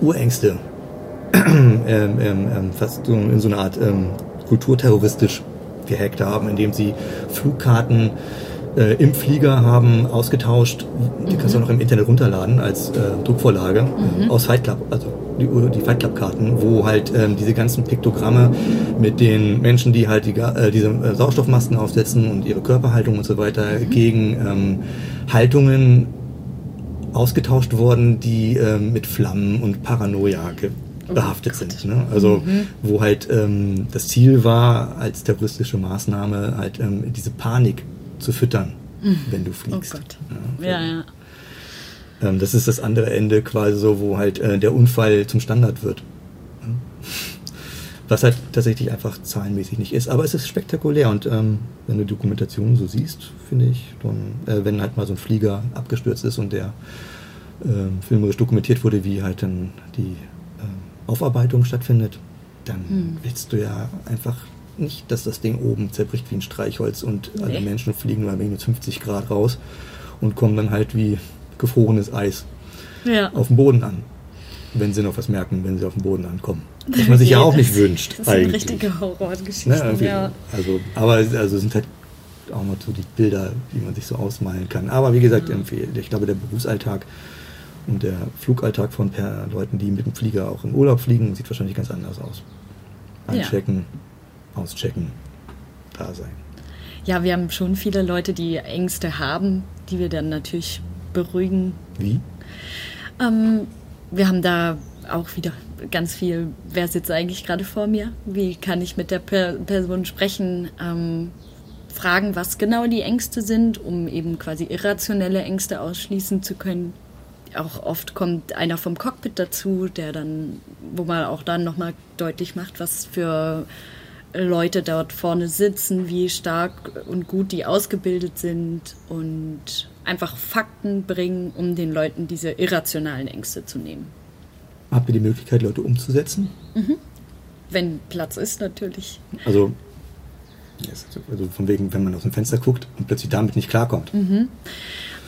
Urängste ähm, ähm, ähm, fast so in so eine Art ähm, kulturterroristisch gehackt haben, indem sie Flugkarten äh, im Flieger haben ausgetauscht. Die kannst du auch noch im Internet runterladen als äh, Druckvorlage äh, aus Fight Club, also die, die Fight Club Karten, wo halt ähm, diese ganzen Piktogramme mit den Menschen, die halt die, äh, diese äh, Sauerstoffmasken aufsetzen und ihre Körperhaltung und so weiter gegen ähm, Haltungen ausgetauscht worden, die ähm, mit Flammen und Paranoia ge behaftet sind. Ne? Also wo halt ähm, das Ziel war, als terroristische Maßnahme halt ähm, diese Panik zu füttern, wenn du Oh fliegst. Gott. Ja, Ja, ja. ähm, das ist das andere Ende quasi so, wo halt äh, der Unfall zum Standard wird. Ja. Was halt tatsächlich einfach zahlenmäßig nicht ist. Aber es ist spektakulär und ähm, wenn du Dokumentationen so siehst, finde ich, dann, äh, wenn halt mal so ein Flieger abgestürzt ist und der ähm, filmerisch dokumentiert wurde, wie halt dann die ähm, Aufarbeitung stattfindet, dann willst du ja einfach nicht, dass das Ding oben zerbricht wie ein Streichholz und alle Nee. Menschen fliegen nur minus 50 Grad raus und kommen dann halt wie gefrorenes Eis ja. auf dem Boden an. Wenn sie noch was merken, wenn sie auf dem Boden ankommen. Was man sich ja auch nicht wünscht. Das sind eigentlich. richtige Horrorgeschichten. Ne, ja. so. Also, aber also sind halt auch mal so die Bilder, die man sich so ausmalen kann. Aber wie gesagt, empfehle- ich glaube, der Berufsalltag und der Flugalltag von Leuten, die mit dem Flieger auch in Urlaub fliegen, sieht wahrscheinlich ganz anders aus. Ja. Auschecken, da sein. ja, wir haben schon viele Leute, die Ängste haben, die wir dann natürlich beruhigen. Wie? Ähm, wir haben da auch wieder ganz viel, wer sitzt eigentlich gerade vor mir? Wie kann ich mit der per Person sprechen? Ähm, fragen, was genau die Ängste sind, um eben quasi irrationelle Ängste ausschließen zu können. Auch oft kommt einer vom Cockpit dazu, der dann, wo man auch dann nochmal deutlich macht, was für Leute dort vorne sitzen, wie stark und gut die ausgebildet sind und einfach Fakten bringen, um den Leuten diese irrationalen Ängste zu nehmen. Habt ihr die Möglichkeit, Leute umzusetzen? Mhm. Wenn Platz ist, natürlich. Also, also von wegen, wenn man aus dem Fenster guckt und plötzlich damit nicht klarkommt. Mhm.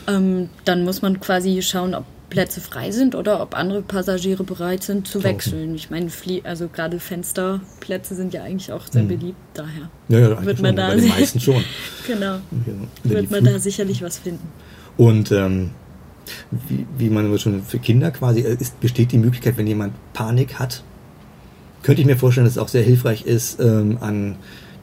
Ähm, dann muss man quasi schauen, ob Plätze frei sind oder ob andere Passagiere bereit sind zu Tauchen. wechseln. Ich meine, also gerade Fensterplätze sind ja eigentlich auch sehr mhm. beliebt, daher ja, ja, wird man schon, da bei den meisten schon. genau. Wird man da sicherlich was finden. Und ähm, wie, wie man schon für Kinder quasi äh, ist, besteht die Möglichkeit, wenn jemand Panik hat, könnte ich mir vorstellen, dass es auch sehr hilfreich ist, ähm, an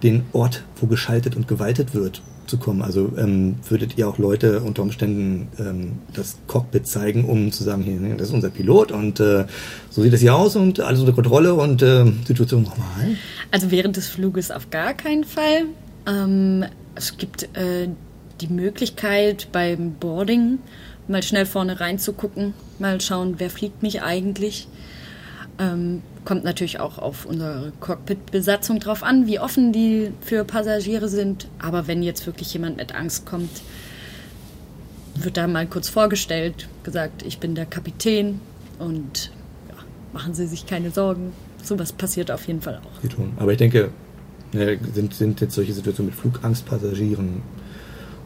den Ort, wo geschaltet und gewaltet wird, zu kommen. Also ähm, würdet ihr auch Leute unter Umständen ähm, das Cockpit zeigen, um zu sagen, hier, das ist unser Pilot und äh, so sieht es hier aus und alles unter Kontrolle und äh, Situation normal? Also während des Fluges auf gar keinen Fall. Ähm, es gibt äh, die Möglichkeit beim Boarding mal schnell vorne reinzugucken, mal schauen, wer fliegt mich eigentlich. Ähm, kommt natürlich auch auf unsere Cockpit-Besatzung drauf an, wie offen die für Passagiere sind. Aber wenn jetzt wirklich jemand mit Angst kommt, wird da mal kurz vorgestellt, gesagt, ich bin der Kapitän und ja, machen Sie sich keine Sorgen. Sowas passiert auf jeden Fall auch. Sie tun. Aber ich denke, sind, sind jetzt solche Situationen mit Flugangstpassagieren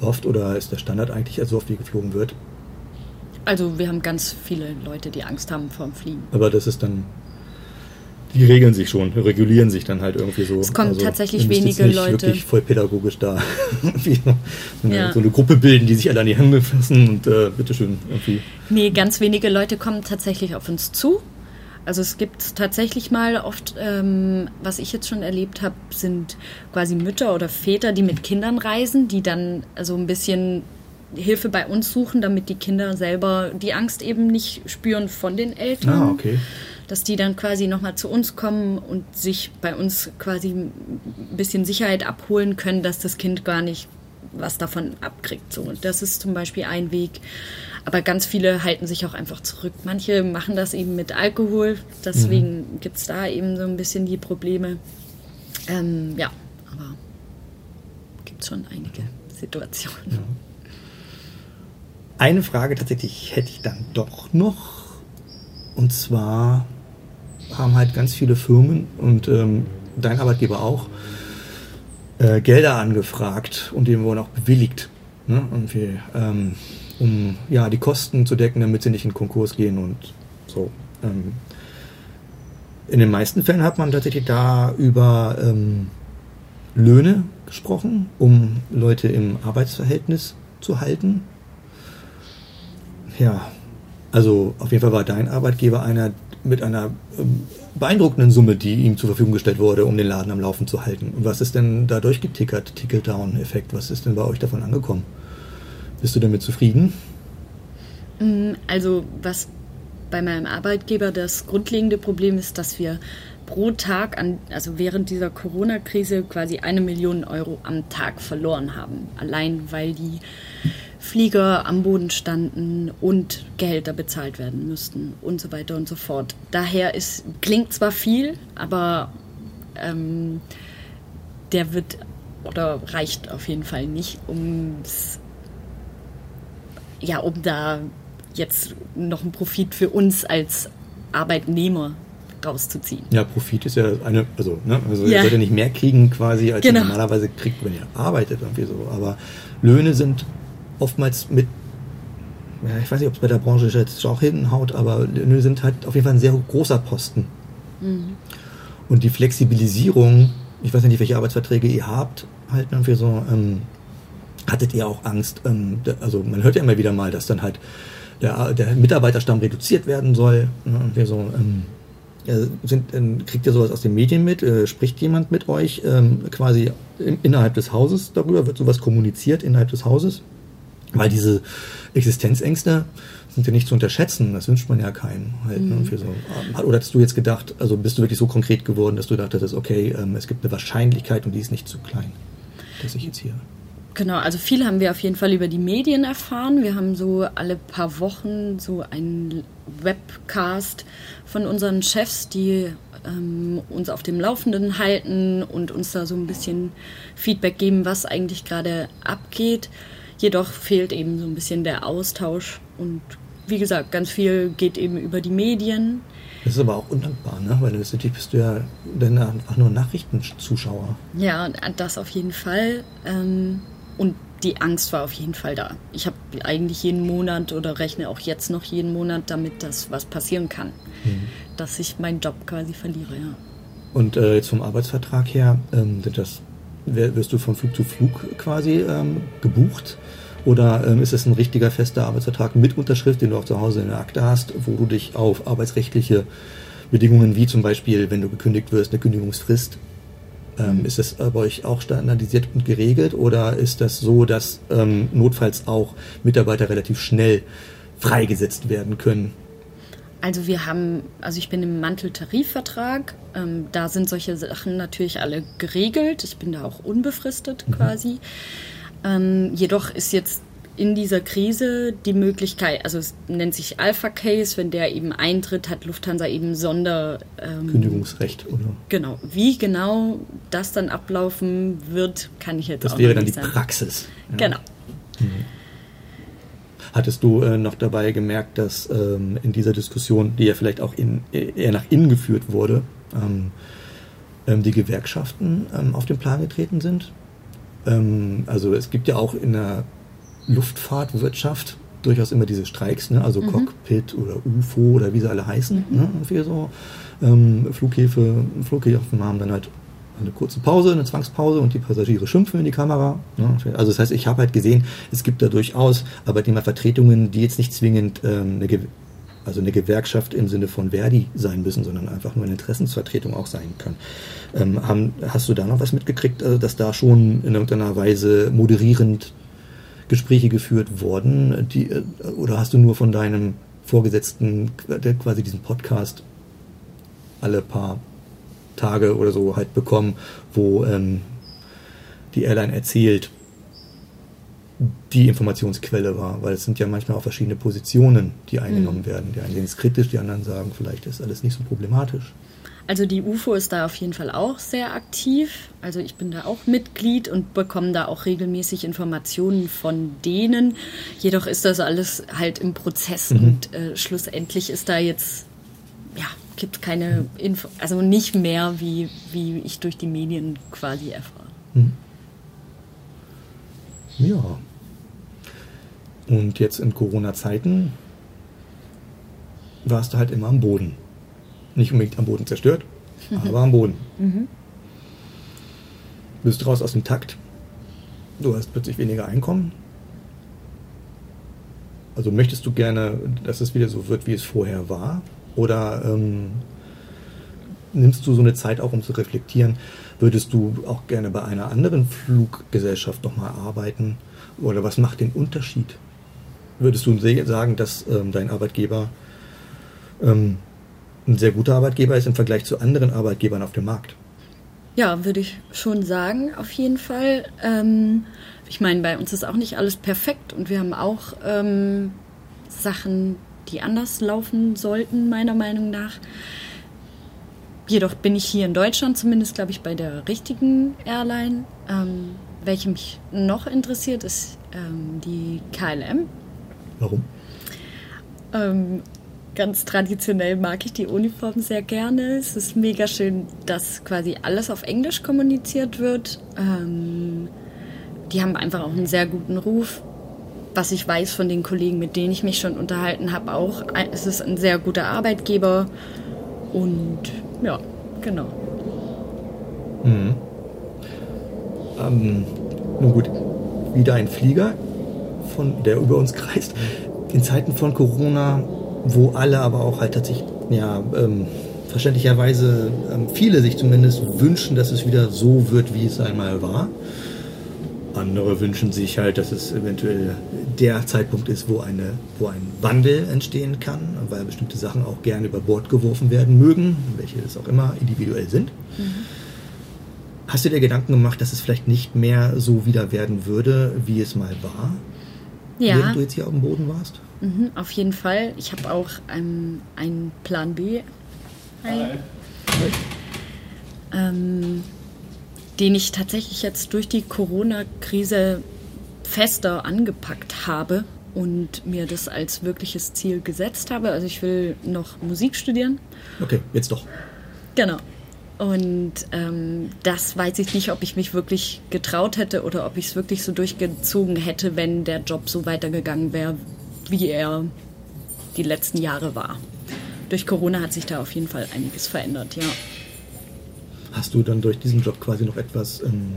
oft oder ist der Standard eigentlich so oft wie geflogen wird? Also wir haben ganz viele Leute, die Angst haben vor dem Fliegen. Aber das ist dann die regeln sich schon, regulieren sich dann halt irgendwie so. Es kommen also, tatsächlich wenige nicht Leute. wirklich voll pädagogisch da so, eine, ja. so eine Gruppe bilden, die sich alle an die Hände fassen und äh, bitteschön irgendwie. Nee, ganz wenige Leute kommen tatsächlich auf uns zu. Also es gibt tatsächlich mal oft, ähm, was ich jetzt schon erlebt habe, sind quasi Mütter oder Väter, die mit Kindern reisen, die dann also ein bisschen Hilfe bei uns suchen, damit die Kinder selber die Angst eben nicht spüren von den Eltern. Ah, okay dass die dann quasi nochmal zu uns kommen und sich bei uns quasi ein bisschen Sicherheit abholen können, dass das Kind gar nicht was davon abkriegt. So. Und das ist zum Beispiel ein Weg. Aber ganz viele halten sich auch einfach zurück. Manche machen das eben mit Alkohol, deswegen mhm. gibt es da eben so ein bisschen die Probleme. Ähm, ja, aber gibt schon einige Situationen. Ja. Eine Frage tatsächlich hätte ich dann doch noch. Und zwar, haben halt ganz viele Firmen und ähm, dein Arbeitgeber auch äh, Gelder angefragt und die wurden auch bewilligt. Ne? Irgendwie, ähm, um ja, die Kosten zu decken, damit sie nicht in Konkurs gehen und so. Ähm, in den meisten Fällen hat man tatsächlich da über ähm, Löhne gesprochen, um Leute im Arbeitsverhältnis zu halten. Ja, also auf jeden Fall war dein Arbeitgeber einer, mit einer ähm, beeindruckenden Summe, die ihm zur Verfügung gestellt wurde, um den Laden am Laufen zu halten. Und was ist denn da durchgetickert, Tickle-Down-Effekt? Was ist denn bei euch davon angekommen? Bist du damit zufrieden? Mm, also, was bei meinem Arbeitgeber das grundlegende Problem ist, dass wir pro Tag, an, also während dieser Corona-Krise, quasi eine Million Euro am Tag verloren haben. Allein weil die Flieger am Boden standen und Gehälter bezahlt werden müssten und so weiter und so fort. Daher ist, klingt zwar viel, aber ähm, der wird oder reicht auf jeden Fall nicht, um ja, um da jetzt noch einen Profit für uns als Arbeitnehmer rauszuziehen. Ja, Profit ist ja eine, also, ne, also ja. ihr sollt ja nicht mehr kriegen quasi, als genau. ihr normalerweise kriegt, wenn ihr arbeitet irgendwie so. Aber Löhne sind oftmals mit, ja, ich weiß nicht, ob es bei der Branche jetzt auch hinhaut, aber Löhne sind halt auf jeden Fall ein sehr großer Posten. Mhm. Und die Flexibilisierung, ich weiß nicht, welche Arbeitsverträge ihr habt, halt irgendwie so, ähm, hattet ihr auch Angst, ähm, also man hört ja immer wieder mal, dass dann halt der, der Mitarbeiterstamm reduziert werden soll. Ne, und so, ähm, sind, ähm, kriegt ihr sowas aus den Medien mit? Äh, spricht jemand mit euch ähm, quasi in, innerhalb des Hauses darüber? Wird sowas kommuniziert innerhalb des Hauses? Weil diese Existenzängste sind ja nicht zu unterschätzen. Das wünscht man ja keinem. Halt, ne, für so. Oder hast du jetzt gedacht, also bist du wirklich so konkret geworden, dass du dachtest, okay, ähm, es gibt eine Wahrscheinlichkeit und die ist nicht zu klein, dass ich jetzt hier. Genau, also viel haben wir auf jeden Fall über die Medien erfahren. Wir haben so alle paar Wochen so einen Webcast von unseren Chefs, die ähm, uns auf dem Laufenden halten und uns da so ein bisschen Feedback geben, was eigentlich gerade abgeht. Jedoch fehlt eben so ein bisschen der Austausch und wie gesagt, ganz viel geht eben über die Medien. Das ist aber auch undankbar, ne? weil letztendlich bist du ja dann einfach nur Nachrichtenzuschauer. Ja, das auf jeden Fall. Ähm, und die Angst war auf jeden Fall da. Ich habe eigentlich jeden Monat oder rechne auch jetzt noch jeden Monat damit, dass was passieren kann. Mhm. Dass ich meinen Job quasi verliere, ja. Und äh, jetzt vom Arbeitsvertrag her, ähm, das, wirst du von Flug zu Flug quasi ähm, gebucht? Oder ähm, ist es ein richtiger fester Arbeitsvertrag mit Unterschrift, den du auch zu Hause in der Akte hast, wo du dich auf arbeitsrechtliche Bedingungen wie zum Beispiel, wenn du gekündigt wirst, eine Kündigungsfrist ähm. Ist das bei euch auch standardisiert und geregelt oder ist das so, dass ähm, notfalls auch Mitarbeiter relativ schnell freigesetzt werden können? Also wir haben, also ich bin im Manteltarifvertrag, ähm, da sind solche Sachen natürlich alle geregelt. Ich bin da auch unbefristet mhm. quasi. Ähm, jedoch ist jetzt in dieser Krise die Möglichkeit, also es nennt sich Alpha Case, wenn der eben eintritt, hat Lufthansa eben Sonder... Ähm, Kündigungsrecht, oder? Genau. Wie genau das dann ablaufen wird, kann ich jetzt das auch nicht sagen. Das wäre dann die Praxis. Ja. Genau. Mhm. Hattest du äh, noch dabei gemerkt, dass ähm, in dieser Diskussion, die ja vielleicht auch in, eher nach innen geführt wurde, ähm, ähm die Gewerkschaften ähm, auf den Plan getreten sind? Ähm, also es gibt ja auch in der Luftfahrtwirtschaft durchaus immer diese Streiks, ne? also mhm. Cockpit oder UFO oder wie sie alle heißen. Mhm. Ne? So ähm, Flughäfe, Flughäfen haben dann halt eine kurze Pause, eine Zwangspause und die Passagiere schimpfen in die Kamera. Ne? Also das heißt, ich habe halt gesehen, es gibt da durchaus Arbeitnehmervertretungen, die jetzt nicht zwingend ähm, eine, also eine Gewerkschaft im Sinne von Verdi sein müssen, sondern einfach nur eine Interessensvertretung auch sein können. Ähm, haben, hast du da noch was mitgekriegt, also dass da schon in irgendeiner Weise moderierend Gespräche geführt worden? Die, äh, oder hast du nur von deinem Vorgesetzten quasi diesen Podcast alle paar Tage oder so halt bekommen, wo ähm, die Airline erzählt, die Informationsquelle war, weil es sind ja manchmal auch verschiedene Positionen, die eingenommen mhm. werden. Die einen sehen es kritisch, die anderen sagen, vielleicht ist alles nicht so problematisch. Also die UFO ist da auf jeden Fall auch sehr aktiv. Also ich bin da auch Mitglied und bekomme da auch regelmäßig Informationen von denen. Jedoch ist das alles halt im Prozess mhm. und äh, schlussendlich ist da jetzt, ja, gibt keine Info, also nicht mehr, wie, wie ich durch die Medien quasi erfahre. Mhm. Ja. Und jetzt in Corona-Zeiten warst du halt immer am Boden. Nicht unbedingt am Boden zerstört, mhm. aber am Boden. Mhm. Bist raus aus dem Takt. Du hast plötzlich weniger Einkommen. Also möchtest du gerne, dass es wieder so wird, wie es vorher war? Oder ähm, nimmst du so eine Zeit auch, um zu reflektieren? Würdest du auch gerne bei einer anderen Fluggesellschaft nochmal arbeiten? Oder was macht den Unterschied? Würdest du sagen, dass ähm, dein Arbeitgeber ähm, ein sehr guter Arbeitgeber ist im Vergleich zu anderen Arbeitgebern auf dem Markt. Ja, würde ich schon sagen, auf jeden Fall. Ähm, ich meine, bei uns ist auch nicht alles perfekt und wir haben auch ähm, Sachen, die anders laufen sollten, meiner Meinung nach. Jedoch bin ich hier in Deutschland zumindest, glaube ich, bei der richtigen Airline. Ähm, welche mich noch interessiert, ist ähm, die KLM. Warum? Ähm, Ganz traditionell mag ich die Uniform sehr gerne. Es ist mega schön, dass quasi alles auf Englisch kommuniziert wird. Ähm, die haben einfach auch einen sehr guten Ruf. Was ich weiß von den Kollegen, mit denen ich mich schon unterhalten habe, auch. Es ist ein sehr guter Arbeitgeber. Und ja, genau. Mhm. Ähm, nun gut, wieder ein Flieger, von, der über uns kreist. In Zeiten von Corona wo alle aber auch halt tatsächlich, ja, ähm, verständlicherweise ähm, viele sich zumindest wünschen, dass es wieder so wird, wie es einmal war. Andere wünschen sich halt, dass es eventuell der Zeitpunkt ist, wo, eine, wo ein Wandel entstehen kann, weil bestimmte Sachen auch gerne über Bord geworfen werden mögen, welche es auch immer individuell sind. Mhm. Hast du dir Gedanken gemacht, dass es vielleicht nicht mehr so wieder werden würde, wie es mal war? Ja. Während du jetzt hier auf dem Boden warst? Mhm, auf jeden Fall. Ich habe auch ähm, einen Plan B. Ein, ähm, den ich tatsächlich jetzt durch die Corona-Krise fester angepackt habe und mir das als wirkliches Ziel gesetzt habe. Also ich will noch Musik studieren. Okay, jetzt doch. Genau. Und ähm, das weiß ich nicht, ob ich mich wirklich getraut hätte oder ob ich es wirklich so durchgezogen hätte, wenn der Job so weitergegangen wäre, wie er die letzten Jahre war. Durch Corona hat sich da auf jeden Fall einiges verändert, ja. Hast du dann durch diesen Job quasi noch etwas ähm,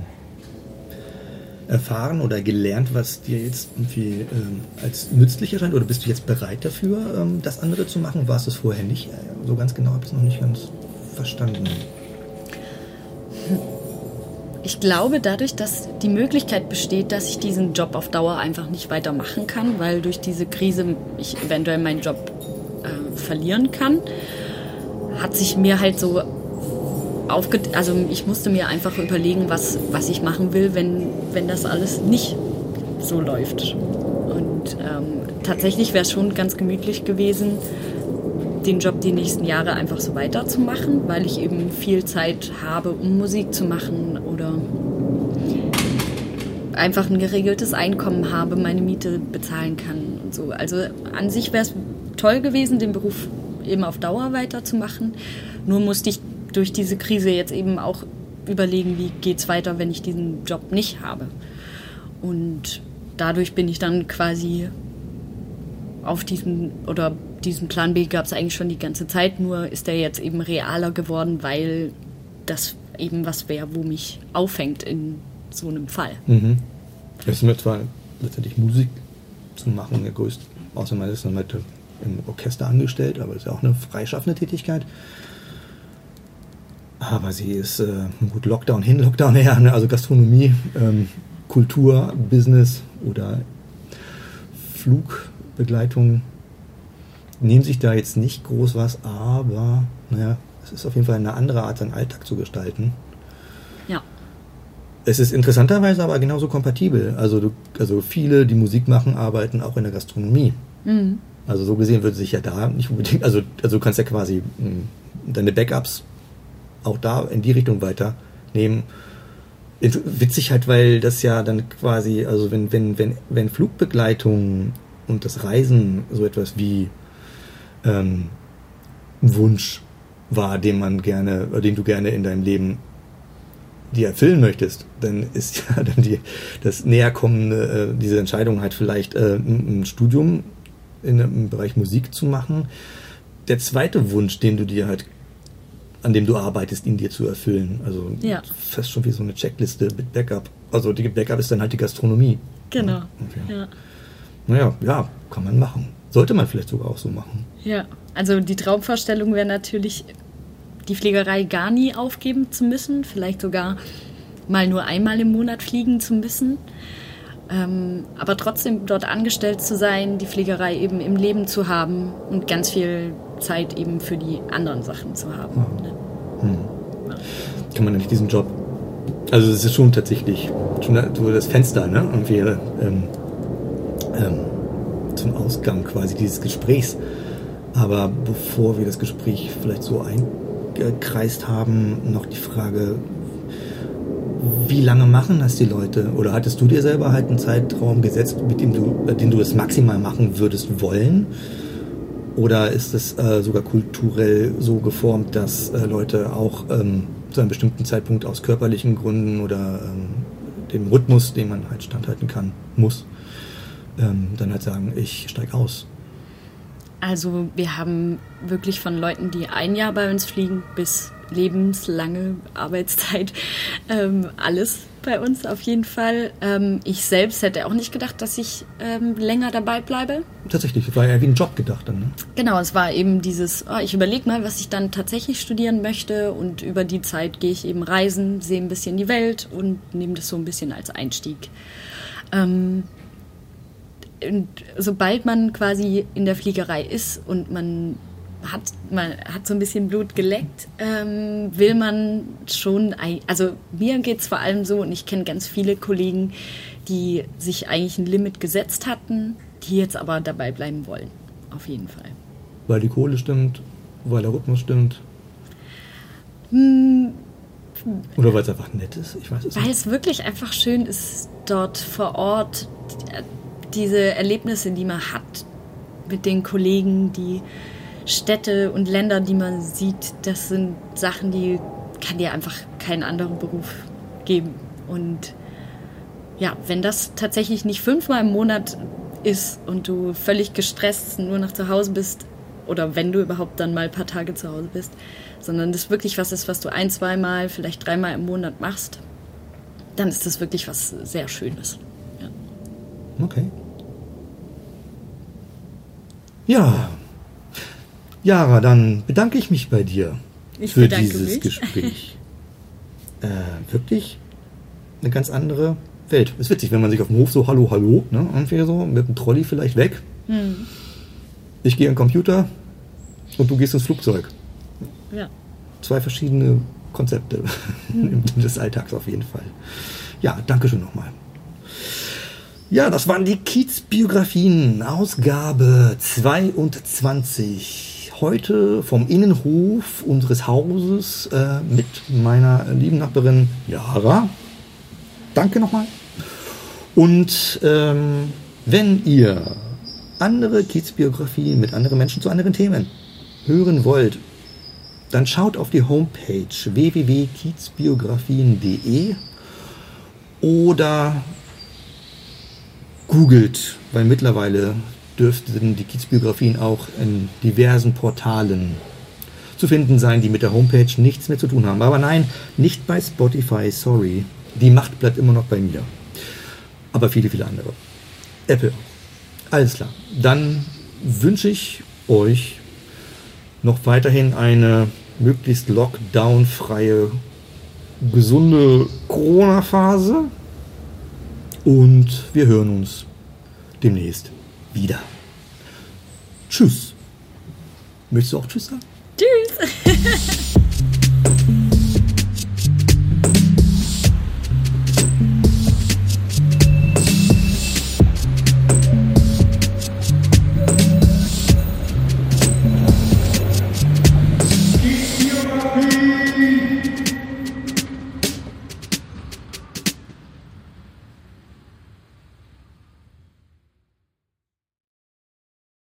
erfahren oder gelernt, was dir jetzt irgendwie ähm, als nützlich erscheint? Oder bist du jetzt bereit dafür, ähm, das andere zu machen? Warst du es vorher nicht? So ganz genau habe ich es noch nicht ganz verstanden. Ich glaube, dadurch, dass die Möglichkeit besteht, dass ich diesen Job auf Dauer einfach nicht weitermachen kann, weil durch diese Krise ich eventuell meinen Job äh, verlieren kann, hat sich mir halt so aufge also ich musste mir einfach überlegen, was, was ich machen will, wenn, wenn das alles nicht so läuft. Und ähm, tatsächlich wäre es schon ganz gemütlich gewesen, den Job die nächsten Jahre einfach so weiterzumachen, weil ich eben viel Zeit habe, um Musik zu machen oder einfach ein geregeltes Einkommen habe, meine Miete bezahlen kann und so. Also an sich wäre es toll gewesen, den Beruf eben auf Dauer weiterzumachen. Nur musste ich durch diese Krise jetzt eben auch überlegen, wie geht es weiter, wenn ich diesen Job nicht habe. Und dadurch bin ich dann quasi auf diesen oder diesen Plan B gab es eigentlich schon die ganze Zeit, nur ist der jetzt eben realer geworden, weil das eben was wäre, wo mich aufhängt in so einem Fall. Mhm. Es ist mir zwar letztendlich Musik zu machen, der größte, außer man ist dann halt im Orchester angestellt, aber das ist ja auch eine freischaffende Tätigkeit. Aber sie ist äh, gut Lockdown hin, Lockdown her, ne? also Gastronomie, ähm, Kultur, Business oder Flugbegleitung nehmen sich da jetzt nicht groß was, aber naja, es ist auf jeden Fall eine andere Art, seinen Alltag zu gestalten. Ja. Es ist interessanterweise aber genauso kompatibel. Also, du, also viele, die Musik machen, arbeiten auch in der Gastronomie. Mhm. Also so gesehen würde sich ja da nicht unbedingt, also, also du kannst ja quasi mh, hm, deine Backups auch da in die Richtung weiternehmen. Witzig halt, weil das ja dann quasi, also wenn, wenn, wenn, wenn Flugbegleitung und das Reisen so etwas wie ähm, Wunsch war, den man gerne, den du gerne in deinem Leben dir erfüllen möchtest, dann ist ja dann die, das näherkommende, äh, diese Entscheidung halt vielleicht äh, ein, Studium in, im Bereich Musik zu machen. Der zweite Wunsch, den du dir halt, an dem du arbeitest, ihn dir zu erfüllen. Also ja. fast schon wie so eine Checkliste mit Backup. Also die Backup ist dann halt die Gastronomie. Genau. Okay. Ja. Naja, ja, kann man machen. Sollte man vielleicht sogar auch so machen. Ja, also die Traumvorstellung wäre natürlich, die Fliegerei gar nie aufgeben zu müssen, vielleicht sogar mal nur einmal im Monat fliegen zu müssen. Ähm, aber trotzdem dort angestellt zu sein, die Fliegerei eben im Leben zu haben und ganz viel Zeit eben für die anderen Sachen zu haben. Ne? Hm. Ja. Kann man nicht diesen Job. Also es ist schon tatsächlich schon das Fenster, ne? Und wir ähm, ähm, zum Ausgang quasi dieses Gesprächs. Aber bevor wir das Gespräch vielleicht so eingekreist haben, noch die Frage, wie lange machen das die Leute? Oder hattest du dir selber halt einen Zeitraum gesetzt, mit dem du, äh, den du es maximal machen würdest wollen? Oder ist es äh, sogar kulturell so geformt, dass äh, Leute auch ähm, zu einem bestimmten Zeitpunkt aus körperlichen Gründen oder ähm, dem Rhythmus, den man halt standhalten kann, muss, ähm, dann halt sagen, ich steige aus? Also wir haben wirklich von Leuten, die ein Jahr bei uns fliegen, bis lebenslange Arbeitszeit, ähm, alles bei uns auf jeden Fall. Ähm, ich selbst hätte auch nicht gedacht, dass ich ähm, länger dabei bleibe. Tatsächlich, das war ja wie ein Job gedacht dann. Ne? Genau, es war eben dieses, oh, ich überlege mal, was ich dann tatsächlich studieren möchte und über die Zeit gehe ich eben reisen, sehe ein bisschen die Welt und nehme das so ein bisschen als Einstieg. Ähm, und sobald man quasi in der Fliegerei ist und man hat, man hat so ein bisschen Blut geleckt, ähm, will man schon, also mir geht es vor allem so und ich kenne ganz viele Kollegen, die sich eigentlich ein Limit gesetzt hatten, die jetzt aber dabei bleiben wollen, auf jeden Fall. Weil die Kohle stimmt, weil der Rhythmus stimmt. Hm, Oder weil es einfach nett ist, ich weiß es Weil nicht. es wirklich einfach schön ist, dort vor Ort diese Erlebnisse, die man hat mit den Kollegen, die Städte und Länder, die man sieht, das sind Sachen, die kann dir einfach keinen anderen Beruf geben. Und ja, wenn das tatsächlich nicht fünfmal im Monat ist und du völlig gestresst nur noch zu Hause bist, oder wenn du überhaupt dann mal ein paar Tage zu Hause bist, sondern das wirklich was ist, was du ein, zweimal, vielleicht dreimal im Monat machst, dann ist das wirklich was sehr Schönes. Ja. Okay. Ja, Jara, dann bedanke ich mich bei dir ich für dieses mich. Gespräch. äh, wirklich eine ganz andere Welt. Ist witzig, wenn man sich auf dem Hof so Hallo, Hallo, ne, irgendwie so, mit dem Trolley vielleicht weg. Hm. Ich gehe an den Computer und du gehst ins Flugzeug. Ja. Zwei verschiedene Konzepte hm. des Alltags auf jeden Fall. Ja, danke schön nochmal. Ja, das waren die Kiez-Biografien, Ausgabe 22 heute vom Innenhof unseres Hauses äh, mit meiner lieben Nachbarin Jara. Danke nochmal. Und ähm, wenn ihr andere Kiezbiografien mit anderen Menschen zu anderen Themen hören wollt, dann schaut auf die Homepage www.kiezbiografien.de oder googelt, weil mittlerweile dürften die Kiezbiografien auch in diversen Portalen zu finden sein, die mit der Homepage nichts mehr zu tun haben. Aber nein, nicht bei Spotify, sorry. Die Macht bleibt immer noch bei mir. Aber viele, viele andere. Apple. Alles klar. Dann wünsche ich euch noch weiterhin eine möglichst lockdown-freie, gesunde Corona-Phase. Und wir hören uns demnächst wieder. Tschüss. Möchtest du auch Tschüss sagen? Tschüss.